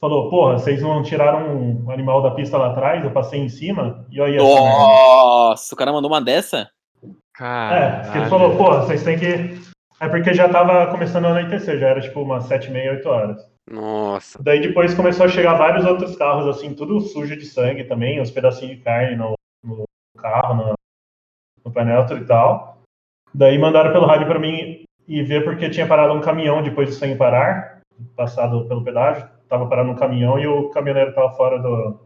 Speaker 5: falou, porra, vocês não tiraram um animal da pista lá atrás, eu passei em cima, e aí.
Speaker 1: Nossa, o cara mandou uma dessa?
Speaker 5: É,
Speaker 6: Cara.
Speaker 5: porque ele falou, pô, vocês têm que. É porque já tava começando a anoitecer, já era tipo umas 7 e meia, 8 horas.
Speaker 2: Nossa.
Speaker 5: Daí depois começou a chegar vários outros carros, assim, tudo sujo de sangue também, uns pedacinhos de carne no, no carro, no, no painel e tal. Daí mandaram pelo rádio pra mim ir ver porque tinha parado um caminhão depois do sem parar, passado pelo pedágio, tava parado um caminhão e o caminhoneiro tava fora do,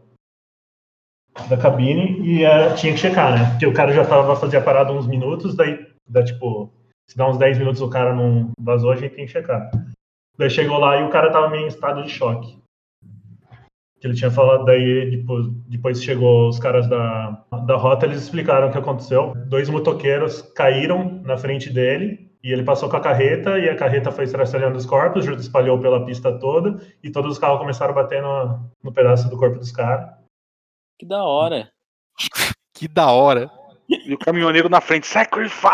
Speaker 5: da cabine e eh, tinha que checar, né? Porque o cara já tava fazia parado uns minutos, daí dá tipo, se dá uns 10 minutos o cara não vazou, a gente tem que checar. Daí chegou lá e o cara tava meio em estado de choque. Que ele tinha falado, daí depois, depois chegou os caras da, da rota, eles explicaram o que aconteceu. Dois motoqueiros caíram na frente dele e ele passou com a carreta e a carreta foi estraçalhando os corpos, espalhou pela pista toda e todos os carros começaram a bater no, no pedaço do corpo dos caras.
Speaker 1: Que da hora. [LAUGHS]
Speaker 7: Que da hora.
Speaker 4: E o caminhoneiro na frente, sacrifice!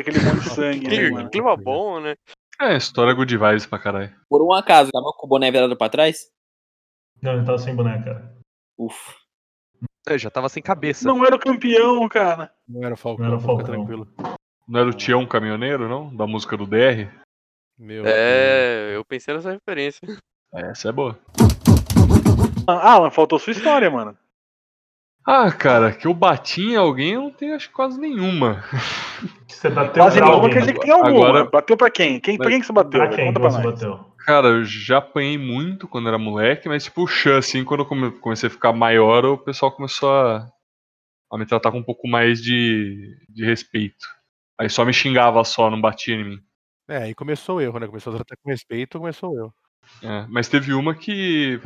Speaker 4: Aquele monte de [LAUGHS] sangue. né,
Speaker 2: Que
Speaker 4: mano?
Speaker 2: clima bom, né?
Speaker 6: É, história good vibes pra caralho.
Speaker 1: Por um acaso, tava com o boné virado pra trás?
Speaker 5: Não, ele tava sem boneca, cara.
Speaker 1: Ufa.
Speaker 3: Eu já tava sem cabeça.
Speaker 4: Não era o campeão, cara.
Speaker 7: Não era o Falcão,
Speaker 5: Não era o
Speaker 7: fica
Speaker 5: Falcão.
Speaker 7: tranquilo.
Speaker 6: Não era o Tião Caminhoneiro, não? Da música do DR?
Speaker 7: Meu
Speaker 2: É, eu pensei nessa referência.
Speaker 6: Essa é boa.
Speaker 4: Ah, mas faltou sua história, mano.
Speaker 6: Ah, cara, que eu bati em alguém, eu não tenho acho que quase nenhuma.
Speaker 5: Você bateu
Speaker 4: Quase
Speaker 5: pra
Speaker 4: nenhuma quer dizer que tem alguma.
Speaker 6: Agora-
Speaker 4: Bateu pra quem? quem pra quem que você bateu?
Speaker 5: Pra quem
Speaker 4: Conta pra
Speaker 5: você
Speaker 4: nós.
Speaker 5: bateu?
Speaker 6: Cara, eu já apanhei muito quando era moleque, mas tipo o Xan, assim, quando eu come- comecei a ficar maior, o pessoal começou a, a me tratar com um pouco mais de, de respeito. Aí só me xingava só, não batia em mim.
Speaker 7: É, aí começou o erro, né? Começou a tratar com respeito, começou o erro.
Speaker 6: É, mas teve uma que,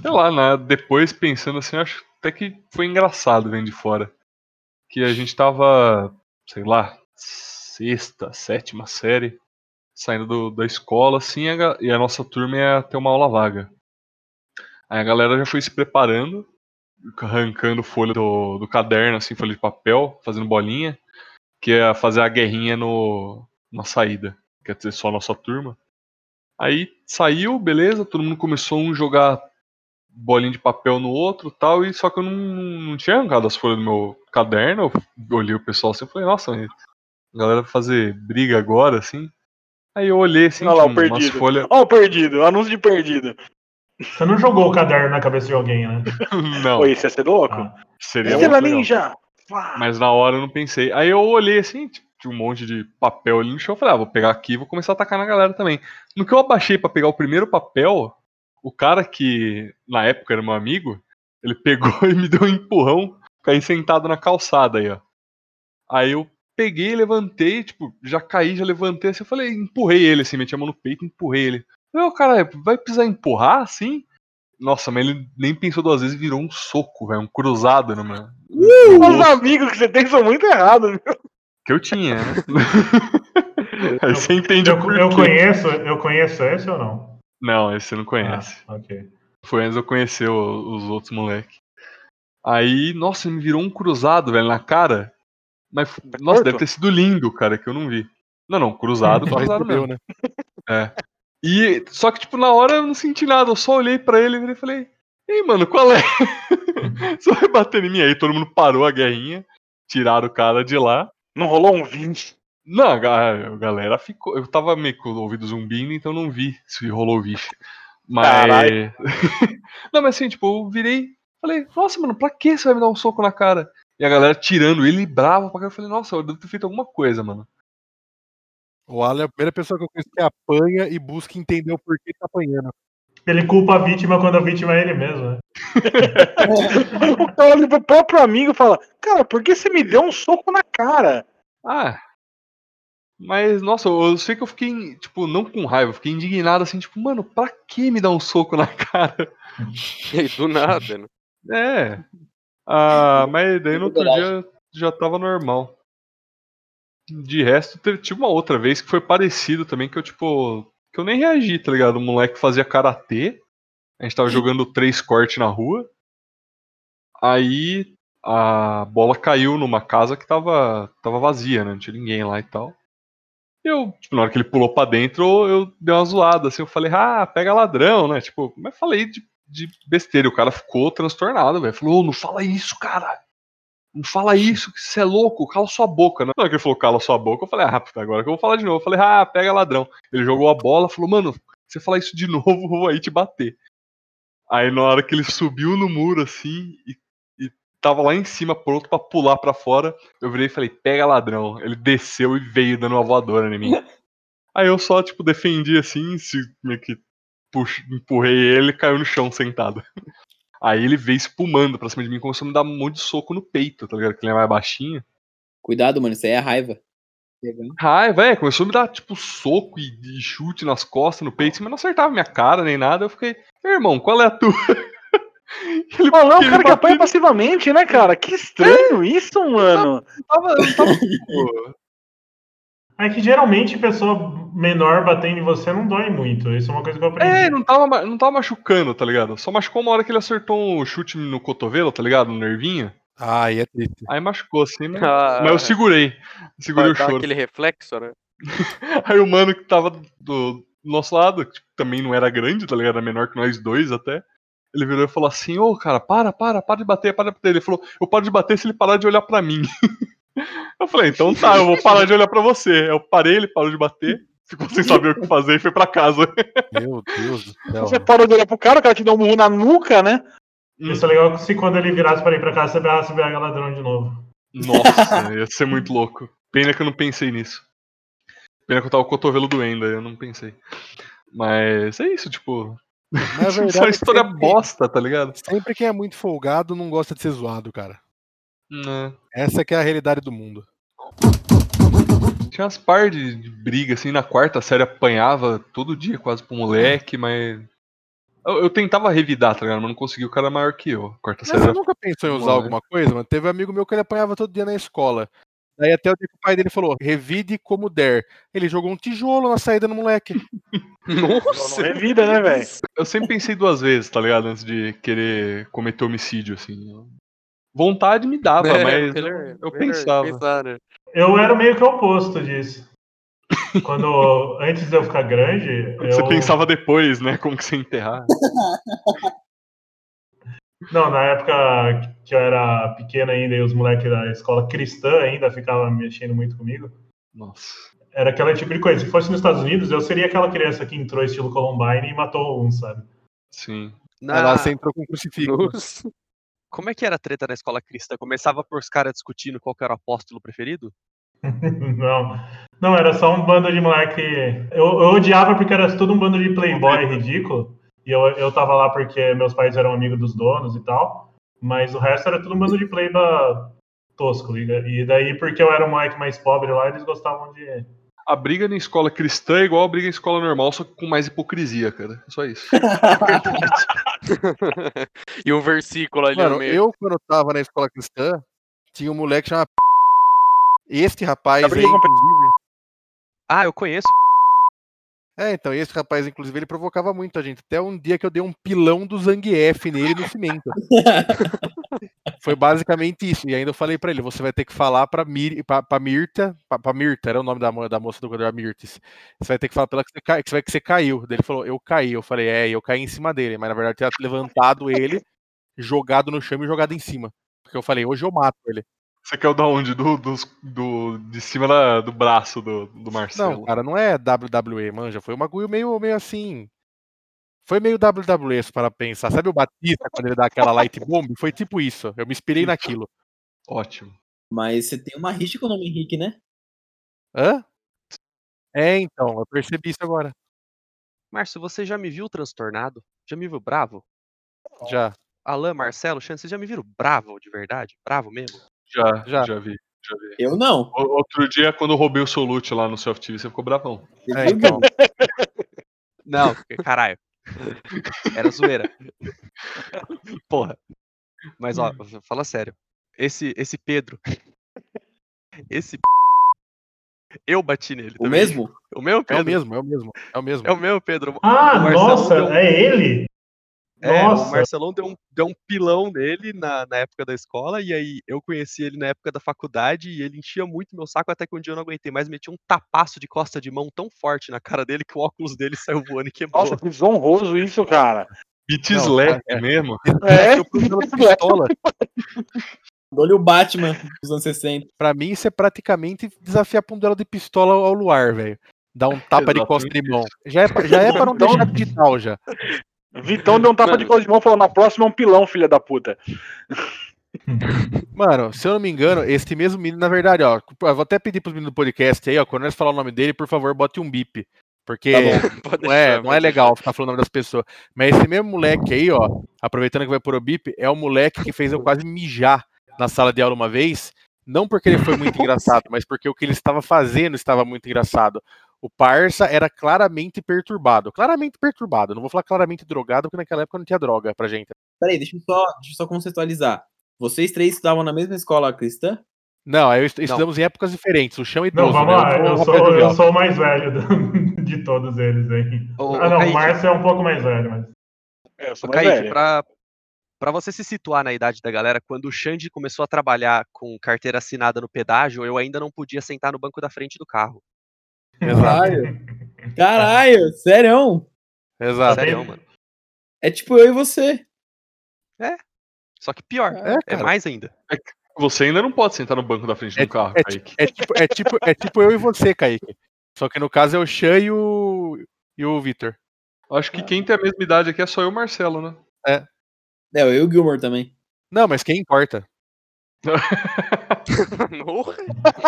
Speaker 6: sei lá, né, depois pensando assim, acho até que foi engraçado vendo de fora. Que a gente tava, sei lá, sexta, sétima série, saindo do- da escola, assim, a e a nossa turma ia ter uma aula vaga. Aí a galera já foi se preparando, arrancando folha do, do caderno, assim, folha de papel, fazendo bolinha, que ia fazer a guerrinha no, na saída. Quer dizer, só a nossa turma. Aí saiu, beleza, todo mundo começou um jogar bolinha de papel no outro tal, e só que eu não, não tinha arrancado as folhas do meu caderno, eu olhei o pessoal assim e falei, nossa, a galera vai fazer briga agora, assim. Aí eu olhei assim,
Speaker 4: Olha lá, o
Speaker 6: umas
Speaker 4: perdido.
Speaker 6: folhas.
Speaker 4: Ó, o perdido, anúncio de perdido.
Speaker 5: Você não jogou o caderno na cabeça de alguém, né? [LAUGHS]
Speaker 6: não,
Speaker 4: Pô, isso ia ser louco.
Speaker 5: Ah.
Speaker 6: seria
Speaker 4: Estrela
Speaker 6: legal.
Speaker 4: Ninja! Vá!
Speaker 6: Mas na hora eu não pensei. Aí eu olhei assim, tipo, tinha um monte de papel ali no chão. Eu falei, ah, vou pegar aqui e vou começar a atacar na galera também. No que eu abaixei pra pegar o primeiro papel, o cara que na época era meu amigo, ele pegou [LAUGHS] e me deu um empurrão, caí sentado na calçada aí, ó. Aí eu peguei, levantei, tipo, já caí, já levantei assim, eu falei, empurrei ele assim, meti a mão no peito, empurrei ele. Eu, falei, ô, cara, vai precisar empurrar assim? Nossa, mas ele nem pensou duas vezes e virou um soco, velho, um cruzado no meu. no
Speaker 4: Os amigos que você tem são muito errados, viu?
Speaker 6: que eu tinha, né? [LAUGHS] Aí você entende
Speaker 5: Eu,
Speaker 6: o porquê.
Speaker 5: eu conheço, eu conheço esse ou não?
Speaker 6: Não, esse você não conhece.
Speaker 5: Ah, ok.
Speaker 6: Foi antes de eu conhecer os outros moleques. Aí, nossa, me virou um cruzado, velho, na cara. Mas, nossa,
Speaker 4: torto?
Speaker 6: deve ter sido lindo, cara, que eu não vi. Não, não, cruzado, [LAUGHS]
Speaker 7: Só
Speaker 6: cruzado mesmo.
Speaker 7: né?
Speaker 6: E, só que, tipo, na hora eu não senti nada, eu só olhei pra ele e falei, ei, mano, qual é? [LAUGHS] só vai bater em mim. Aí todo mundo parou a guerrinha, tiraram o cara de lá.
Speaker 4: Não rolou um 20.
Speaker 6: Não, a ga- a galera ficou. Eu tava meio com o ouvido zumbindo, então não vi se rolou o vixe. Mas. [LAUGHS] Não, mas assim, tipo, eu virei. Falei, nossa, mano, pra que você vai me dar um soco na cara? E a galera tirando ele bravo pra cá. Eu falei, nossa, eu devo ter feito alguma coisa, mano.
Speaker 7: O Alan é a primeira pessoa que eu conheço que apanha e busca entender o porquê tá apanhando.
Speaker 5: Ele culpa a vítima quando a vítima é ele mesmo, né? [LAUGHS]
Speaker 4: o cara olha pro próprio amigo e fala: Cara, por que você me deu um soco na cara?
Speaker 6: Ah. Mas, nossa, eu sei que eu fiquei, tipo, não com raiva, eu fiquei indignado assim, tipo, mano, pra que me dar um soco na [LAUGHS] cara?
Speaker 2: E do nada, né?
Speaker 6: É. Ah, mas daí no outro dia já tava normal. De resto, teve, tive uma outra vez que foi parecido também, que eu, tipo, que eu nem reagi, tá ligado? O moleque fazia karatê, a gente tava jogando três cortes na rua, aí a bola caiu numa casa que tava, tava vazia, né? Não tinha ninguém lá e tal. Eu, tipo, na hora que ele pulou pra dentro, eu dei uma zoada, assim, eu falei, ah, pega ladrão, né? Tipo, mas falei de, de besteira, o cara ficou transtornado, velho. Falou, "Ô, não fala isso, cara. Não fala isso, que você é louco, cala sua boca. Na hora que ele falou, cala sua boca, eu falei, ah, puta, agora que eu vou falar de novo. Eu falei, ah, pega ladrão. Ele jogou a bola, falou, mano, se você falar isso de [LAUGHS] novo, eu vou aí te bater. Aí na hora que ele subiu no muro, assim, e tava lá em cima, pronto pra pular pra fora, eu virei e falei, pega ladrão. Ele desceu e veio dando uma voadora em mim. [LAUGHS] Aí eu só, tipo, defendi assim, se meio que pux- empurrei ele, ele caiu no chão sentado. [LAUGHS] Aí ele veio espumando pra cima de mim, começou a me dar um monte de soco no peito, tá ligado? Que ele é mais baixinho.
Speaker 1: Cuidado, mano, isso aí é raiva.
Speaker 6: Raiva, é, começou a me dar, tipo, soco e, e chute nas costas, no peito, mas não acertava minha cara nem nada. Eu fiquei, "Meu irmão, qual é a tua? [LAUGHS] [LAUGHS] ele,
Speaker 4: é um
Speaker 6: ele
Speaker 4: cara que apanha passivamente, né, cara? Que estranho isso, mano.
Speaker 6: tava, eu tava, [LAUGHS]
Speaker 5: É que geralmente pessoa menor batendo em você não dói muito. Isso é uma coisa que eu aprendi.
Speaker 6: É, não tava, não tava machucando, tá ligado? Só machucou uma hora que ele acertou um chute no cotovelo, tá ligado? No nervinho.
Speaker 7: Ah, e é triste.
Speaker 6: Aí machucou assim, né?
Speaker 2: Ah,
Speaker 6: Mas eu segurei. Segurei o choro.
Speaker 2: aquele reflexo, né? [LAUGHS]
Speaker 6: Aí o mano que tava do nosso lado, que também não era grande, tá ligado? Era menor que nós dois até. Ele virou e falou assim: Ô, cara, para, para, para de bater, para de bater. Ele falou: Eu paro de bater se ele parar de olhar pra mim. Eu falei: Então tá, eu vou parar de olhar pra você. Eu parei, ele parou de bater, ficou sem saber o que fazer e foi pra casa.
Speaker 7: Meu Deus do céu.
Speaker 4: Você parou de olhar pro cara, o cara te deu um murro na nuca, né?
Speaker 5: Isso é legal se quando ele virasse para ir pra casa, você virasse BH ladrão de novo.
Speaker 6: Nossa, ia ser muito louco. Pena que eu não pensei nisso. Pena que eu tava com o cotovelo doendo, aí eu não pensei. Mas é isso, tipo. [LAUGHS]
Speaker 7: Na
Speaker 6: Isso é
Speaker 7: verdade,
Speaker 6: uma história
Speaker 7: sempre-
Speaker 6: bosta, tá ligado?
Speaker 7: Sempre quem é muito folgado não gosta de ser zoado, cara.
Speaker 6: Né.
Speaker 7: Essa que é a realidade do mundo.
Speaker 6: Tinha umas par de, de briga, assim, na quarta série apanhava todo dia quase pro moleque, mas. Eu, eu tentava revidar, tá ligado? Mas não conseguia, o cara é maior que eu. Quarta
Speaker 7: Mas
Speaker 6: série.
Speaker 7: você nunca pensou em usar
Speaker 6: Bom, né?
Speaker 7: alguma coisa, mano? Teve um amigo meu que ele apanhava todo dia na escola. Daí até o dia que o pai dele falou, revide como der. Ele jogou um tijolo na saída no moleque. [LAUGHS]
Speaker 2: Nossa!
Speaker 4: Não é vida, né, velho?
Speaker 6: Eu sempre pensei duas vezes, tá ligado? Antes de querer cometer homicídio, assim. Vontade me dava,
Speaker 2: É,
Speaker 6: mas
Speaker 2: melhor-
Speaker 6: eu,
Speaker 2: melhor
Speaker 6: pensava.
Speaker 2: pensar, né?
Speaker 5: Eu era meio que o oposto disso. Quando, antes de eu ficar grande, [LAUGHS] eu...
Speaker 6: Você pensava depois, né? Como que você enterrar. [LAUGHS]
Speaker 5: Não, na época que eu era pequeno ainda e os moleques da escola cristã ainda ficavam mexendo muito comigo,
Speaker 6: Nossa.
Speaker 5: era aquele tipo de coisa. Se fosse nos Estados Unidos, eu seria aquela criança que entrou estilo Columbine e matou um, sabe?
Speaker 6: Sim.
Speaker 7: Aí lá você entrou com um crucifixo.
Speaker 3: Como é que era a treta na escola cristã? Começava por os caras discutindo qual que era o apóstolo preferido? [LAUGHS]
Speaker 5: não, não, era só um bando de moleque. Eu, eu odiava porque era tudo um bando de playboy [LAUGHS] ridículo. E eu, eu tava lá porque meus pais eram amigos dos donos e tal. Mas o resto era tudo um bando de playboy tosco. liga? E daí, porque eu era o moleque mais pobre lá, eles gostavam de.
Speaker 6: A briga na escola cristã é igual a briga em escola normal, só que com mais hipocrisia, cara. É Só isso. [LAUGHS]
Speaker 2: e um versículo ali
Speaker 7: Mano,
Speaker 2: no meio.
Speaker 7: eu quando eu tava na escola cristã, tinha um moleque chamado Este rapaz
Speaker 4: Tá
Speaker 7: aí, inclusive.
Speaker 3: Ah, eu conheço.
Speaker 7: É, então, esse rapaz, inclusive, ele provocava muito a gente. Até um dia que eu dei um pilão do Zangief nele no cimento. [LAUGHS] Foi basicamente isso. E ainda eu falei pra ele: você vai ter que falar pra, Mir, pra, pra Mirta. Pra, pra Mirta, era o nome da, da moça do quadro, era Mirtes. Você vai ter que falar pra ela que você, cai- que você, vai- que você caiu. Daí ele falou: eu caí. Eu falei: é, eu caí em cima dele. Mas na verdade eu tinha levantado ele, jogado no chão e jogado em cima. Porque eu falei: hoje eu mato ele.
Speaker 6: Você caiu da onde? Do, dos- do, de cima da- do braço do, do Marcelo.
Speaker 7: Não, cara, não é WWE, manja. Foi um bagulho meio, meio assim. Foi meio WWE para pensar. Sabe o Batista quando ele dá aquela light bomb? Foi tipo isso. Eu me inspirei naquilo.
Speaker 6: Ótimo.
Speaker 1: Mas você tem uma rixa com o nome Henrique, né?
Speaker 7: Hã? É, então, eu percebi isso agora.
Speaker 3: Márcio, você já me viu transtornado? Já me viu bravo?
Speaker 7: Já.
Speaker 3: Alan, Marcelo, Xan, vocês já me viram bravo de verdade? Bravo mesmo?
Speaker 6: Já,
Speaker 7: Já.
Speaker 6: já, vi. Já vi.
Speaker 1: Eu não.
Speaker 6: O- Outro dia, quando eu roubei o seu loot lá no Self TV, você ficou bravão.
Speaker 7: É, então.
Speaker 3: Não, caralho. Era zoeira. Porra. Mas ó, fala sério. Esse, esse Pedro. Esse eu bati nele.
Speaker 1: O
Speaker 3: também.
Speaker 1: mesmo?
Speaker 3: O meu
Speaker 7: É
Speaker 3: Pedro.
Speaker 7: o mesmo, é o mesmo. É o mesmo.
Speaker 3: É o meu Pedro.
Speaker 5: Ah,
Speaker 3: O
Speaker 5: nossa,
Speaker 3: um-
Speaker 5: é ele?
Speaker 3: É,
Speaker 5: Nossa.
Speaker 3: o Marcelão deu um, deu um pilão nele na, na época da escola, e aí eu conheci ele na época da faculdade, e ele enchia muito meu saco, até que um dia eu não aguentei mais, meti um tapaço de costa de mão tão forte na cara dele que o óculos dele saiu voando e quebrou.
Speaker 4: Nossa, que desonroso isso, cara.
Speaker 6: Beat slap
Speaker 7: é.
Speaker 6: mesmo?
Speaker 4: É,
Speaker 7: Eu procuro uma [LAUGHS] pistola.
Speaker 1: Olha o Batman dos anos 60.
Speaker 7: Pra mim, isso é praticamente desafiar pra um duelo de pistola ao luar, velho. Dar um tapa de costa de mão. Já é, pra- já é pra não [LAUGHS] deixar digital já.
Speaker 4: Vitão deu um tapa de
Speaker 2: Mano.
Speaker 4: de mão e falou: na próxima é um pilão, filha da puta. [LAUGHS]
Speaker 7: Mano, se eu não me engano, este mesmo menino, na verdade, ó, eu vou até pedir pros meninos do podcast aí, ó, quando eles falar o nome dele, por favor, bote um bip. Porque [LAUGHS]
Speaker 2: Pode
Speaker 7: não é,
Speaker 2: deixar,
Speaker 7: não é legal ficar falando o nome das pessoas. Mas esse mesmo moleque aí, ó, aproveitando que vai pôr o bip, é o moleque que fez eu quase mijar na sala de aula uma vez. Não porque ele foi muito [LAUGHS] engraçado, mas porque o que ele estava fazendo estava muito engraçado. O parça era claramente perturbado. Claramente perturbado. Não vou falar claramente drogado, porque naquela época não tinha droga pra gente.
Speaker 1: Peraí, deixa eu só, deixa eu só contextualizar. Vocês três estudavam na mesma escola cristã?
Speaker 7: Não, aí eu est- estudamos em épocas diferentes. O chão e
Speaker 5: Não, vamos
Speaker 7: né?
Speaker 5: lá. Eu
Speaker 7: o
Speaker 5: sou, eu
Speaker 7: Vial.
Speaker 5: sou o mais velho do- [LAUGHS] de todos eles aí.
Speaker 3: Ô,
Speaker 5: Ah, não, o Márcio é um pouco mais velho, mas.
Speaker 4: É, eu sou
Speaker 3: ô,
Speaker 4: mais
Speaker 3: Kaique,
Speaker 4: velho.
Speaker 3: pra, pra você se situar na idade da galera, quando o Xande começou a trabalhar com carteira assinada no pedágio, eu ainda não podia sentar no banco da frente do carro.
Speaker 7: Exato, [LAUGHS]
Speaker 1: Caralho. Sério?
Speaker 7: exato.
Speaker 3: Sério, mano.
Speaker 1: É tipo eu e você.
Speaker 3: Só que pior,
Speaker 7: É,
Speaker 3: é mais ainda.
Speaker 6: Você ainda não pode sentar no banco da frente do carro,
Speaker 7: É,
Speaker 6: Kaique.
Speaker 7: é tipo, é, tipo, é tipo eu e você, Kaique. Só que no caso é o Xan e o, e o Vitor.
Speaker 6: Acho que quem tem a mesma idade aqui é só eu e o Marcelo, né?
Speaker 1: É, eu e o Gilmore também.
Speaker 7: Não, mas quem importa? [LAUGHS]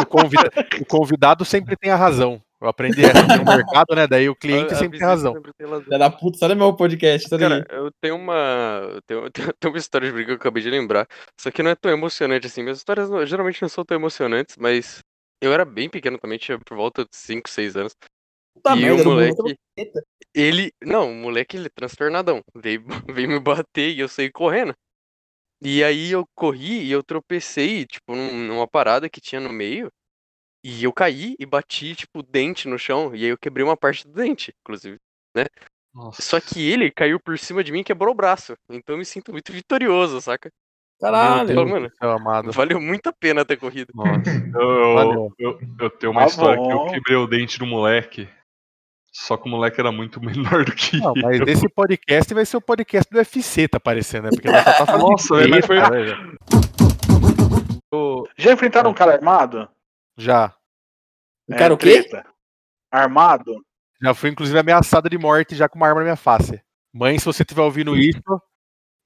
Speaker 7: O, convida- o convidado sempre tem a razão. Eu aprendi essa no mercado, né? Daí o cliente
Speaker 2: A-
Speaker 7: sempre tem razão.
Speaker 2: sempre tem razão.
Speaker 1: Filha da puta, sai do meu podcast, tá
Speaker 2: Cara, eu tenho uma. Eu tenho, [LAUGHS] eu tenho, uma história de briga que eu acabei de lembrar. Só que não é tão emocionante assim. Minhas histórias não- geralmente não são tão emocionantes, mas eu era bem pequeno também, tinha por volta de 5, 6 anos.
Speaker 1: Puta
Speaker 2: e
Speaker 1: merda,
Speaker 2: o moleque. Ele. Não, o moleque ele é transtornadão. Veio, [LAUGHS] veio me bater e eu saí correndo. E aí eu corri e eu tropecei, tipo, num- numa parada que tinha no meio. E eu caí e bati, tipo, o dente no chão. E aí eu quebrei uma parte do dente, inclusive.
Speaker 6: Nossa.
Speaker 2: Só que ele caiu por cima de mim e quebrou o braço. Então eu me sinto muito vitorioso, saca?
Speaker 1: Caralho.
Speaker 7: Deus
Speaker 2: mano.
Speaker 7: amado.
Speaker 2: Valeu muito a pena ter corrido.
Speaker 6: Nossa. [LAUGHS] Eu,
Speaker 7: Valeu.
Speaker 6: eu, eu tenho uma
Speaker 4: Tá
Speaker 6: história que eu
Speaker 4: bom.
Speaker 6: quebrei o dente do moleque. Só que o moleque era muito [LAUGHS] menor do que
Speaker 7: Não, mas
Speaker 6: eu.
Speaker 7: esse podcast vai ser o podcast do UFC, tá parecendo, né? Porque nós só tá
Speaker 6: Nossa, foi-
Speaker 7: né?
Speaker 6: Eu-
Speaker 4: Já enfrentaram um cara armado?
Speaker 7: Já.
Speaker 1: O cara
Speaker 4: É,
Speaker 1: o quê?
Speaker 4: treta. Armado?
Speaker 7: Já fui, inclusive, ameaçado de morte já com uma arma na minha face. Mãe, se você estiver ouvindo isso,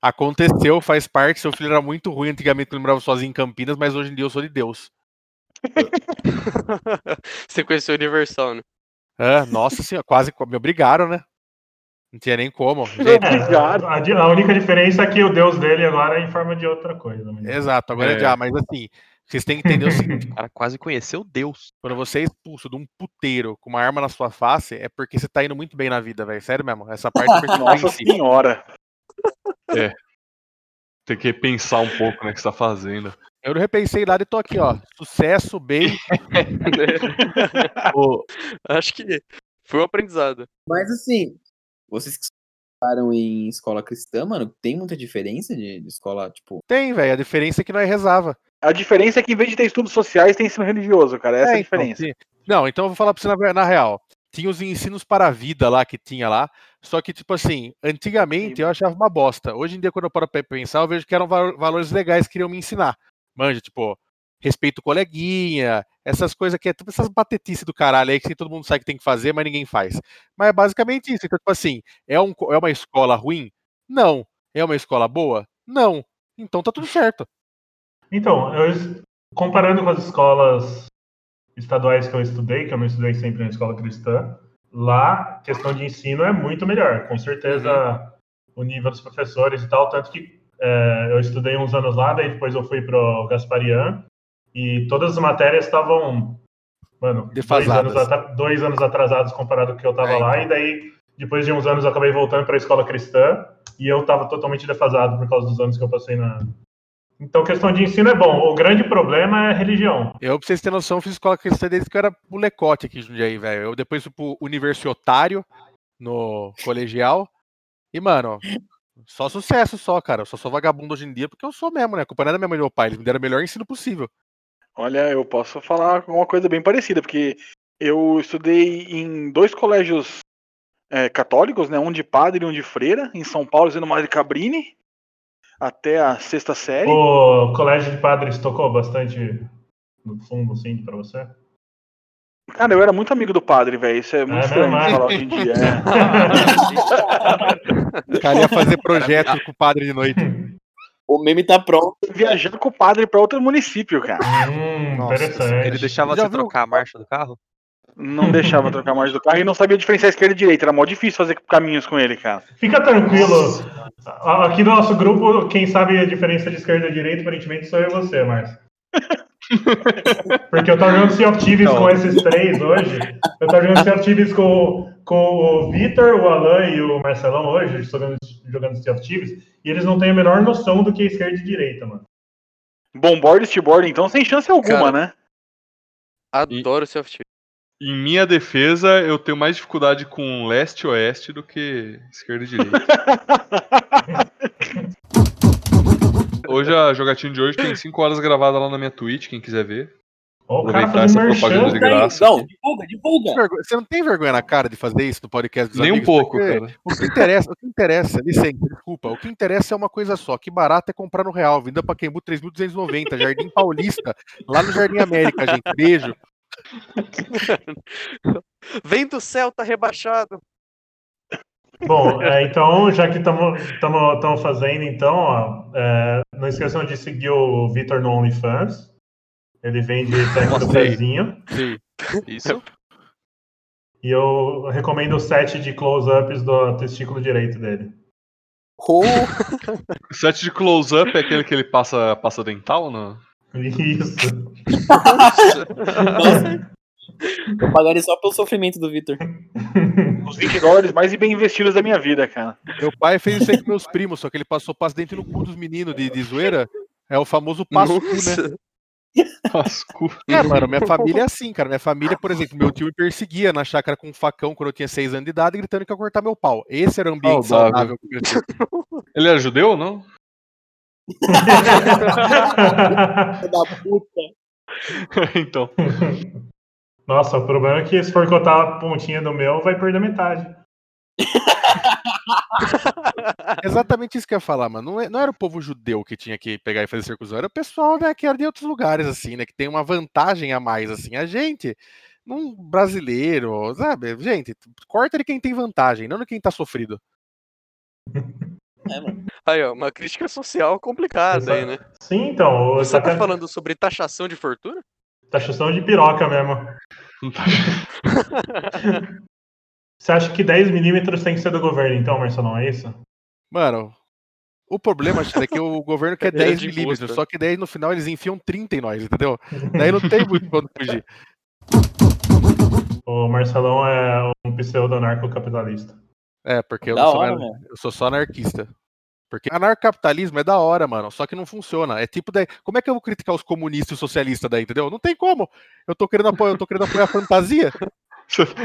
Speaker 7: aconteceu, faz parte. Seu filho era muito ruim antigamente, quando eu morava sozinho em Campinas, mas hoje em dia eu sou de Deus. [LAUGHS]
Speaker 2: Você conheceu o Universal, né?
Speaker 7: É, nossa senhora, quase me obrigaram, né? Não tinha nem como. Gente,
Speaker 5: É, a, única diferença é que o deus dele agora é em forma de outra coisa. mas-
Speaker 7: exato, agora. É. já, mas assim, vocês têm que entender o seguinte:
Speaker 3: O [LAUGHS] cara quase conheceu Deus.
Speaker 7: quando você é expulso de um puteiro com uma arma na sua face, é porque você tá indo muito bem na vida, velho. Sério mesmo. Essa parte percebi [LAUGHS]
Speaker 4: Nossa senhora.
Speaker 6: Tem que pensar um pouco no que você tá fazendo.
Speaker 7: Eu não repensei nada e tô aqui, ó. Sucesso, bem. [LAUGHS]
Speaker 6: Ô,
Speaker 2: Acho que foi um aprendizado.
Speaker 1: Mas assim, vocês que estudaram em escola cristã, mano, tem muita diferença de, de escola, tipo.
Speaker 7: Tem, velho. A diferença é que nós rezava.
Speaker 4: A diferença é que em vez de ter estudos sociais, tem ensino religioso, cara. Essa é, a
Speaker 7: então,
Speaker 4: diferença.
Speaker 7: sim. Não, então eu vou falar pra você na, na real. Tinha os ensinos para a vida lá que tinha lá. Só que, tipo assim, antigamente eu achava uma bosta. Hoje em dia, quando eu paro pra pensar, eu vejo que eram va- valores legais que queriam me ensinar. Manja, tipo, respeita o coleguinha, essas coisas que é tipo essas batetices do caralho aí que todo mundo sabe que tem que fazer, mas ninguém faz. Mas é basicamente isso. Então, tipo assim, é, um, é uma escola ruim? Não. É uma escola boa? Não. Então tá tudo certo.
Speaker 5: Então, eu, comparando com as escolas estaduais que eu estudei, que eu não estudei sempre na escola cristã, lá, questão de ensino é muito melhor. Com certeza, o nível dos professores e tal, tanto que é, eu estudei uns anos lá, daí depois eu fui pro Gasparian, e todas as matérias estavam, mano, dois anos, dois anos atrasados comparado com o que eu tava
Speaker 7: É,
Speaker 5: lá, e daí, depois de uns anos, eu acabei voltando para a escola cristã, e eu tava totalmente defasado por causa dos anos que eu passei na, então, questão de ensino é bom. O grande problema é religião.
Speaker 7: Eu, pra vocês terem noção, fiz escola cristã desde que eu era molecote aqui em Jundiaí, velho. Eu depois fui pro universitário no colegial. E, mano, só sucesso só, cara. Eu só sou vagabundo hoje em dia porque eu sou mesmo, né? A culpa não é da minha mãe e do meu pai. Eles me deram o melhor ensino possível.
Speaker 4: Olha, eu posso falar uma coisa bem parecida, porque eu estudei em dois colégios é, católicos, né? Um de padre e um de freira, em São Paulo, sendo Madre Cabrini, até a sexta série.
Speaker 5: O colégio de padres tocou bastante no fundo, assim, pra você?
Speaker 4: Cara, eu era muito amigo do padre, velho. Isso é muito
Speaker 5: É
Speaker 4: estranho
Speaker 5: mesmo,
Speaker 4: de
Speaker 5: é?
Speaker 4: falar hoje em dia. é. [LAUGHS]
Speaker 7: O cara ia fazer projeto com o padre de noite.
Speaker 1: O meme tá pronto.
Speaker 4: Viajar com o padre pra outro município, cara.
Speaker 5: Hum,
Speaker 7: Nossa,
Speaker 5: interessante.
Speaker 3: Ele deixava
Speaker 7: Já
Speaker 3: você
Speaker 7: viu?
Speaker 3: trocar a marcha do carro?
Speaker 4: Não deixava trocar mais do carro e não sabia diferenciar esquerda e direita. Era mó difícil fazer caminhos com ele, cara.
Speaker 5: Fica tranquilo. A- Aqui no nosso grupo, quem sabe a diferença de esquerda e direita, aparentemente, sou eu e você, Márcio. Porque eu tava jogando Sea of Thieves com esses três hoje. Eu tava jogando Sea of Thieves com, com o Vitor, o Alan e o Marcelão hoje, jogando, jogando Sea of Thieves, e eles não têm a menor noção do que é esquerda e direita, mano.
Speaker 4: Bomboard e steerboard, então, sem chance alguma,
Speaker 2: Cara.
Speaker 4: né?
Speaker 2: Adoro Self
Speaker 6: Em minha defesa, eu tenho mais dificuldade com leste e oeste do que esquerda e direita. [LAUGHS] Hoje a jogatina de hoje tem 5 horas gravada lá na minha Twitch, quem quiser ver.
Speaker 5: Ó, o cara
Speaker 6: Aproveitar essa propaganda de
Speaker 5: merchan.
Speaker 6: graça.
Speaker 1: Não, divulga, divulga.
Speaker 7: Vergonha- Você não tem vergonha na cara de fazer isso no podcast dos
Speaker 6: Nem um
Speaker 7: amigos?
Speaker 6: pouco,
Speaker 7: Porque
Speaker 6: cara.
Speaker 7: O que interessa, o que interessa, licença, desculpa, o que interessa é uma coisa só, que barato é comprar no Real, vinda Pacaembu 3.290, Jardim Paulista, lá no Jardim América, gente, beijo.
Speaker 2: Vem do céu, tá rebaixado.
Speaker 5: Bom, é, então, já que estamos fazendo, então, ó, é, não esqueçam de seguir o Vitor no OnlyFans. Ele vende [LAUGHS] pack do pezinho.
Speaker 7: Sim.
Speaker 3: Isso.
Speaker 5: E eu recomendo o set de close-ups do testículo direito dele.
Speaker 1: Oh, [LAUGHS]
Speaker 6: O set de close-up é aquele que ele passa, passa dental, não?
Speaker 5: Isso.
Speaker 1: nossa. Eu pagaria só pelo sofrimento do Victor.
Speaker 4: Os 20 dólares mais bem investidos da minha vida, cara.
Speaker 7: Meu pai fez isso aí com meus primos, só que ele passou passo dentro no cu dos meninos de, de zoeira. É o famoso passo cu, né?
Speaker 6: Pascu.
Speaker 7: É, mano, minha família é assim, cara. Minha família, por exemplo, meu tio me perseguia na chácara com um facão quando eu tinha 6 anos de idade, gritando que ia cortar meu pau. Esse era o ambiente
Speaker 6: Saudável.
Speaker 7: saudável que eu cresci.
Speaker 6: Ele é judeu ou não?
Speaker 1: Da puta. [LAUGHS]
Speaker 6: então.
Speaker 5: Nossa, o problema é que se for cortar a pontinha do meu, vai perder metade. [LAUGHS]
Speaker 7: Exatamente isso que eu ia falar, mano. Não, é- não era o povo judeu que tinha que pegar e fazer circuncisão, era o pessoal né, que era de outros lugares, assim, né? Que tem uma vantagem a mais, assim. A gente, um brasileiro, sabe? Gente, corta de quem tem vantagem, não de quem tá sofrido. [LAUGHS]
Speaker 1: É, mano.
Speaker 2: Aí, ó, uma crítica social complicada aí, né?
Speaker 5: Sim, então.
Speaker 2: Você
Speaker 5: Tá
Speaker 2: tá falando sobre taxação de fortuna?
Speaker 5: Taxação de piroca mesmo. [LAUGHS] Você acha que 10 milímetros tem que ser do governo, então, Marcelão, é isso?
Speaker 7: Mano, o problema, é que o governo quer [LAUGHS]
Speaker 2: É
Speaker 7: 10
Speaker 2: de
Speaker 7: milímetros, só que daí no final eles enfiam 30 em nós, entendeu? Daí não tem muito pra onde fugir. [LAUGHS]
Speaker 5: O Marcelão é um pseudo-anarcocapitalista.
Speaker 7: É, porque eu,
Speaker 1: Da
Speaker 7: não sou,
Speaker 1: hora,
Speaker 7: anar- eu sou só anarquista. Porque anarcapitalismo é da hora, mano. Só que não funciona. É tipo daí. Como é que eu vou criticar os comunistas e os socialistas daí, entendeu? Não tem como. Eu tô querendo apoiar, eu tô querendo apoiar a fantasia.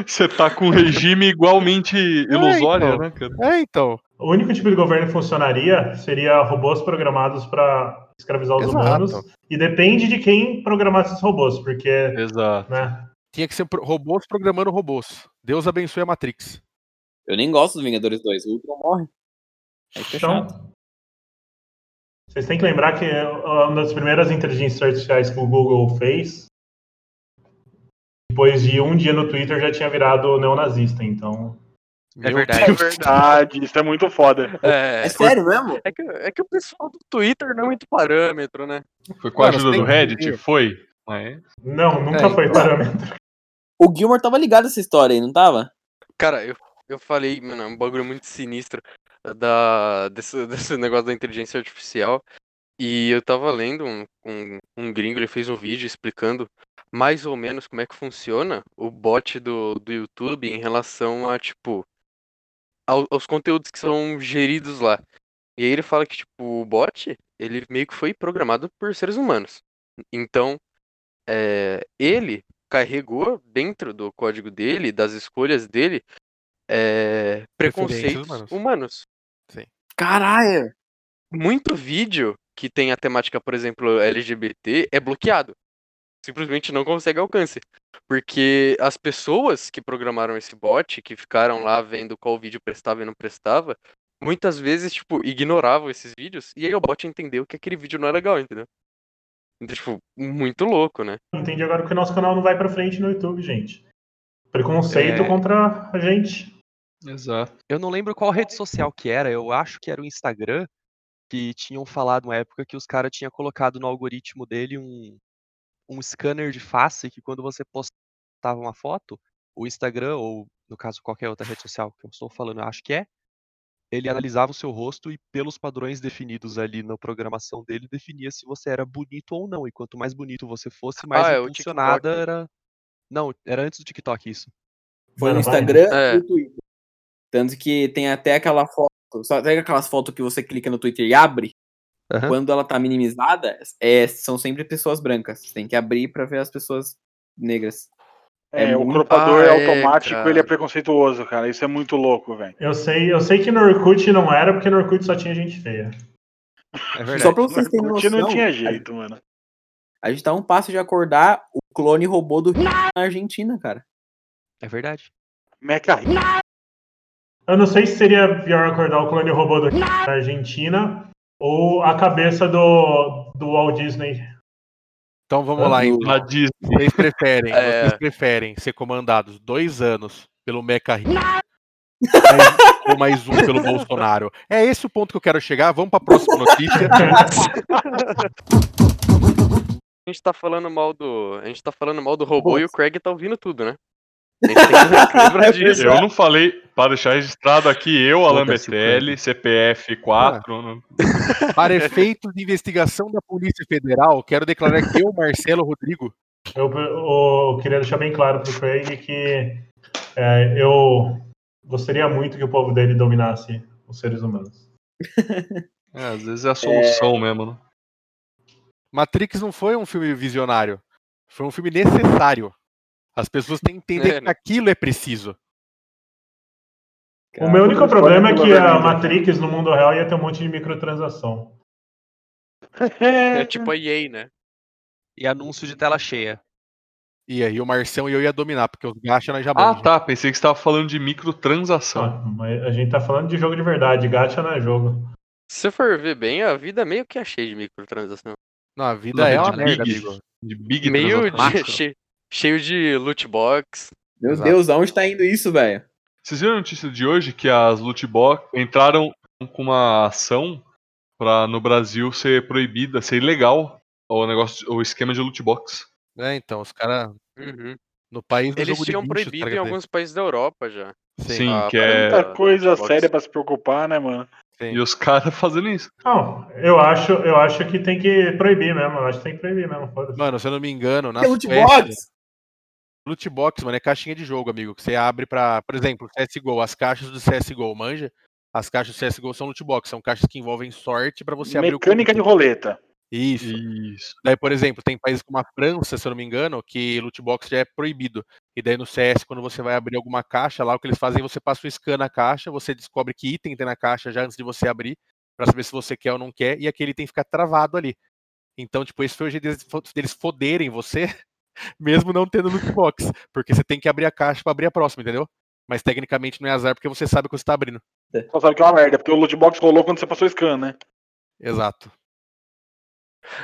Speaker 6: Você tá com um regime igualmente ilusório,
Speaker 7: então.
Speaker 6: né, cara?
Speaker 7: É, então.
Speaker 5: O único tipo de governo que funcionaria seria robôs programados para escravizar os
Speaker 7: Exato.
Speaker 5: humanos. E depende de quem programar esses robôs, porque,
Speaker 6: Exato.
Speaker 5: né?
Speaker 7: Tinha que ser robôs programando robôs. Deus abençoe a Matrix.
Speaker 1: Eu nem gosto dos Vingadores 2. O Ultron morre. Aí fica
Speaker 5: Então,
Speaker 1: chato.
Speaker 5: Vocês têm que lembrar que uma das primeiras inteligências artificiais que o Google fez, depois de um dia no Twitter, já tinha virado neonazista. Então,
Speaker 3: É verdade. [LAUGHS]
Speaker 4: É verdade, isso é muito foda.
Speaker 2: É,
Speaker 1: É sério mesmo?
Speaker 2: é, que, é que o pessoal do Twitter não é muito parâmetro, né?
Speaker 6: Foi com a ajuda do Reddit? Foi. Mas
Speaker 5: não, nunca
Speaker 7: É,
Speaker 5: foi parâmetro.
Speaker 1: O Gilmore tava ligado a essa história aí, não tava?
Speaker 2: Cara, eu, eu falei, mano, é um bagulho muito sinistro da, [LAUGHS] desse, desse negócio da inteligência artificial. E eu tava lendo um, um, um gringo, ele fez um vídeo explicando mais ou menos como é que funciona o bot do, do YouTube em relação a, tipo, ao- aos conteúdos que são geridos lá. E aí ele fala que, tipo, o bot, ele meio que foi programado por seres humanos. Então, é, ele carregou dentro do código dele, das escolhas dele, é, preconceitos
Speaker 7: humanos.
Speaker 2: humanos.
Speaker 1: Caralho!
Speaker 2: Muito vídeo que tem a temática, por exemplo, LGBT, é bloqueado. Simplesmente não consegue alcance. Porque as pessoas que programaram esse bot, que ficaram lá vendo qual vídeo prestava e não prestava, muitas vezes, tipo, ignoravam esses vídeos, e aí o bot entendeu que aquele vídeo não é legal, entendeu? Então, tipo, muito louco, né?
Speaker 5: Entendi agora que o nosso canal não vai pra frente no YouTube, gente. Preconceito
Speaker 3: É.
Speaker 5: contra a gente.
Speaker 6: Exato.
Speaker 3: Eu não lembro qual rede social que era, eu acho que era o Instagram, que tinham falado uma época que os caras tinham colocado no algoritmo dele um, um scanner de face que quando você postava uma foto, o Instagram, ou no caso qualquer outra rede social que eu estou falando, eu acho que é, ele analisava o seu rosto e pelos padrões definidos ali na programação dele, definia se você era bonito ou não. E quanto mais bonito você fosse, mais
Speaker 2: Ah, é
Speaker 3: impulsionada
Speaker 2: TikTok.
Speaker 3: era. Não, era antes do TikTok isso.
Speaker 1: Foi no. Instagram
Speaker 2: É.
Speaker 1: e no Twitter. Tanto que tem até aquela foto. Sabe aquelas fotos que você clica no Twitter e abre?
Speaker 3: Aham.
Speaker 1: Quando ela tá minimizada, é, são sempre pessoas brancas. Você tem que abrir pra ver as pessoas negras.
Speaker 4: É,
Speaker 1: É
Speaker 4: o cropador
Speaker 2: Ah, é,
Speaker 4: automático,
Speaker 2: cara.
Speaker 4: ele é preconceituoso, cara. Isso é muito louco, velho.
Speaker 5: Eu sei, eu sei que no Orkut não era, porque no Orkut só tinha gente feia.
Speaker 3: É verdade.
Speaker 1: Só pra vocês terem noção,
Speaker 4: não tinha jeito, mano.
Speaker 1: a gente tá um passo de acordar o clone robô do na Argentina, cara.
Speaker 3: É verdade.
Speaker 4: Mecha Rio.
Speaker 5: Eu não sei se seria pior acordar o clone robô do da Argentina ou a cabeça do, do Walt Disney.
Speaker 7: Então vamos lá, então.
Speaker 6: Na Disney.
Speaker 7: Vocês preferem, [LAUGHS]
Speaker 2: É.
Speaker 7: vocês preferem ser comandados dois anos pelo Mecha ou mais um pelo Bolsonaro? É esse o ponto que eu quero chegar. Vamos pra próxima notícia.
Speaker 2: A gente tá falando mal do. A gente tá falando mal do robô e o Craig tá ouvindo tudo, né? A gente tem que lembrar [LAUGHS] disso.
Speaker 6: Eu não falei, para deixar registrado aqui, eu, Alan
Speaker 3: o
Speaker 6: Betelli, CPF 4. não- [LAUGHS]
Speaker 7: Para efeitos de investigação da Polícia Federal, quero declarar que eu, Marcelo Rodrigo,
Speaker 5: Eu, eu queria deixar bem claro pro Craig que é, eu gostaria muito que o povo dele dominasse os seres humanos. [LAUGHS]
Speaker 6: É, às vezes é a solução mesmo, né?
Speaker 7: Matrix não foi um filme visionário. Foi um filme necessário. As pessoas têm que entender
Speaker 2: É,
Speaker 7: que
Speaker 2: né?
Speaker 7: aquilo é preciso.
Speaker 5: o meu único problema é que a
Speaker 4: vermelho.
Speaker 5: Matrix no mundo real ia ter um monte de microtransação.
Speaker 2: É tipo a EA, né? [LAUGHS]
Speaker 3: E anúncio de tela cheia.
Speaker 7: E aí o Marcião e eu ia dominar, porque os gacha nós já
Speaker 6: Ah, tá. Pensei que você estava falando de microtransação.
Speaker 5: Ah, mas a gente tá falando de jogo de verdade, gacha não é jogo.
Speaker 2: Se você for ver bem, a vida meio que é cheia de microtransação.
Speaker 7: Não, a vida
Speaker 6: Não,
Speaker 7: é
Speaker 6: de
Speaker 7: uma merda,
Speaker 6: big.
Speaker 7: amigo.
Speaker 6: De big
Speaker 2: Meio de, cheio, cheio de loot box.
Speaker 1: Meu
Speaker 7: Exato.
Speaker 1: Deus, aonde tá indo isso, velho?
Speaker 6: Vocês viram a notícia de hoje que as loot box entraram com uma ação pra no Brasil ser proibida, ser ilegal o negócio, o esquema de loot box.
Speaker 7: É, então, os caras
Speaker 2: Uhum.
Speaker 7: no país do
Speaker 2: Eles
Speaker 7: jogo de
Speaker 2: tinham
Speaker 7: bicho,
Speaker 2: proibido
Speaker 7: tá
Speaker 2: em
Speaker 7: ligado?
Speaker 2: alguns países da Europa já.
Speaker 6: Sim,
Speaker 2: Ah,
Speaker 6: que é.
Speaker 4: Muita coisa séria pra se preocupar, né, mano?
Speaker 7: Sim.
Speaker 6: E os caras [LAUGHS] fazendo isso.
Speaker 5: Não, eu acho, eu acho que tem que proibir mesmo. Eu acho que tem que proibir mesmo.
Speaker 7: Mano, se eu não me engano, na
Speaker 1: Que loot
Speaker 7: Suécia,
Speaker 1: box?
Speaker 7: Loot box, mano, é caixinha de jogo, amigo. Que você abre pra, por exemplo, CSGO, as caixas do CSGO, manja? As caixas do CSGO são loot box, são caixas que envolvem sorte pra você abrir o
Speaker 4: Mecânica de roleta.
Speaker 7: Isso.
Speaker 6: Isso.
Speaker 7: Daí, por exemplo, tem países como a França, se eu não me engano, que loot box já é proibido. E daí no CS, quando você vai abrir alguma caixa, lá o que eles fazem, você passa o scan na caixa, você descobre que item tem na caixa já antes de você abrir, pra saber se você quer ou não quer, e aquele item fica travado ali. Então, tipo, esse foi o jeito deles foderem você, [LAUGHS] mesmo não tendo loot box. Porque você tem que abrir a caixa pra abrir a próxima, entendeu? Mas tecnicamente não é azar porque você sabe o que você tá abrindo.
Speaker 4: Só sabe que é uma merda, porque o loot box rolou quando você passou o scan, né?
Speaker 7: Exato.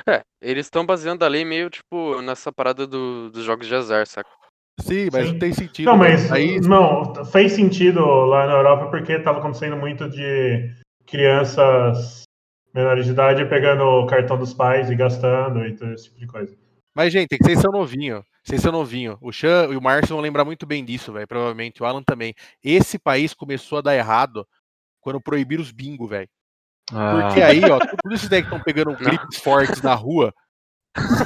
Speaker 2: É, eles estão baseando a lei meio, tipo, nessa parada do- dos jogos de azar, saca?
Speaker 7: Sim, mas
Speaker 5: Sim.
Speaker 7: não tem sentido.
Speaker 5: Não, mas
Speaker 7: Aí,
Speaker 5: não, fez sentido lá na Europa porque estava acontecendo muito de crianças menores de idade pegando o cartão dos pais e gastando e todo esse tipo de coisa.
Speaker 7: Mas, gente, tem que ser seu novinho. Ser seu novinho. O Chan e o Márcio vão lembrar muito bem disso, velho. Provavelmente. O Alan também. Esse país começou a dar errado quando proibiram os bingo, velho.
Speaker 6: Ah,
Speaker 7: Porque aí, ó, todos esses daí que estão pegando gripes fortes na rua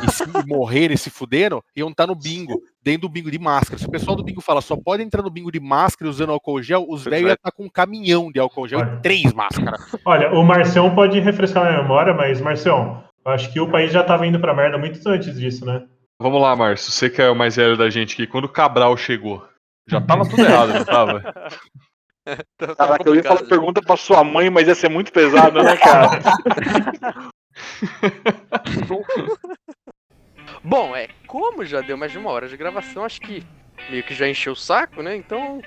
Speaker 7: e se morrerem, se fuderam, iam estar no bingo, dentro do bingo de máscara. Se o pessoal do bingo fala só pode entrar no bingo de máscara usando álcool gel, os velhos iam estar com um caminhão de álcool gel
Speaker 5: Olha.
Speaker 7: e três máscaras.
Speaker 5: Olha, o Marcião pode refrescar a memória, mas Marcião, eu acho que o país já estava indo pra merda muito antes disso, né?
Speaker 6: Vamos lá, Márcio. Você que é o mais velho da gente aqui. Quando o Cabral chegou, já tava tudo errado, não tava? [LAUGHS]
Speaker 2: Tá- tá
Speaker 4: Caraca, eu ia falar pergunta pra sua mãe, mas ia ser muito pesado, né, cara? [LAUGHS]
Speaker 2: Bom, é, como já deu mais de uma hora de gravação, acho que meio que já encheu o saco, né? Então,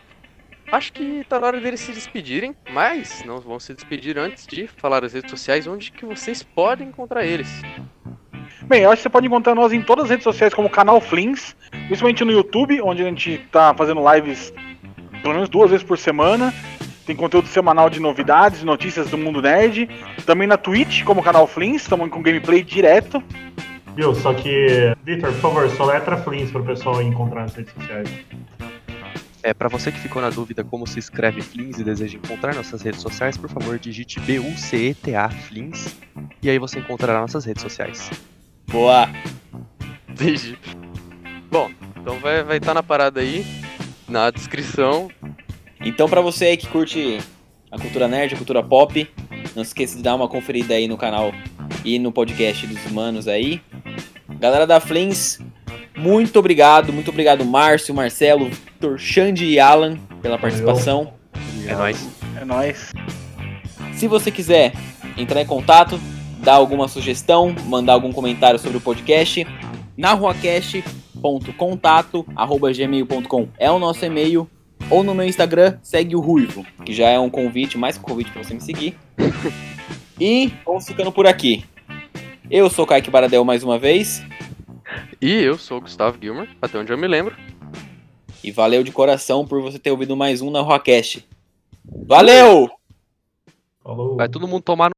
Speaker 2: acho que tá na hora deles se despedirem, mas não vão se despedir antes de falar as redes sociais onde que vocês podem encontrar eles.
Speaker 4: Bem, eu acho que você pode encontrar nós em todas as redes sociais como canal Flins, principalmente no YouTube, onde a gente tá fazendo lives pelo menos duas vezes por semana. Tem conteúdo semanal de novidades, notícias do mundo nerd. Também na Twitch, como canal Flins, estamos com gameplay direto.
Speaker 5: Viu? Só que, Vitor, por favor, soletra Flins pro pessoal encontrar nas redes sociais.
Speaker 3: É, para você que ficou na dúvida como se escreve Flins e deseja encontrar nossas redes sociais, por favor, digite B-U-C-E-T-A Flins e aí você encontrará nossas redes sociais.
Speaker 1: Boa.
Speaker 2: Entendi. Bom, então vai estar vai tá na parada aí, na descrição.
Speaker 1: Então, pra você aí que curte a cultura nerd, a cultura pop, não se esqueça de dar uma conferida aí no canal e no podcast dos humanos aí. Galera da Flins, muito obrigado, muito obrigado Márcio, Marcelo, Vitor, Xande e Alan pela participação.
Speaker 3: É nóis.
Speaker 4: É nóis.
Speaker 1: Se você quiser entrar em contato, dar alguma sugestão, mandar algum comentário sobre o podcast, na ruacast.contato@gmail.com é o nosso e-mail ou no meu Instagram, segue o Ruivo, que já é um convite, mais que um convite para você me seguir. [LAUGHS] e vamos ficando por aqui. Eu sou Kaique Baradel mais uma vez
Speaker 2: E eu sou o Gustavo Gilmer, até onde eu me lembro.
Speaker 1: E valeu de coração por você ter ouvido mais um na Ruacast. Valeu!
Speaker 5: Falou.
Speaker 3: Vai todo mundo tomar no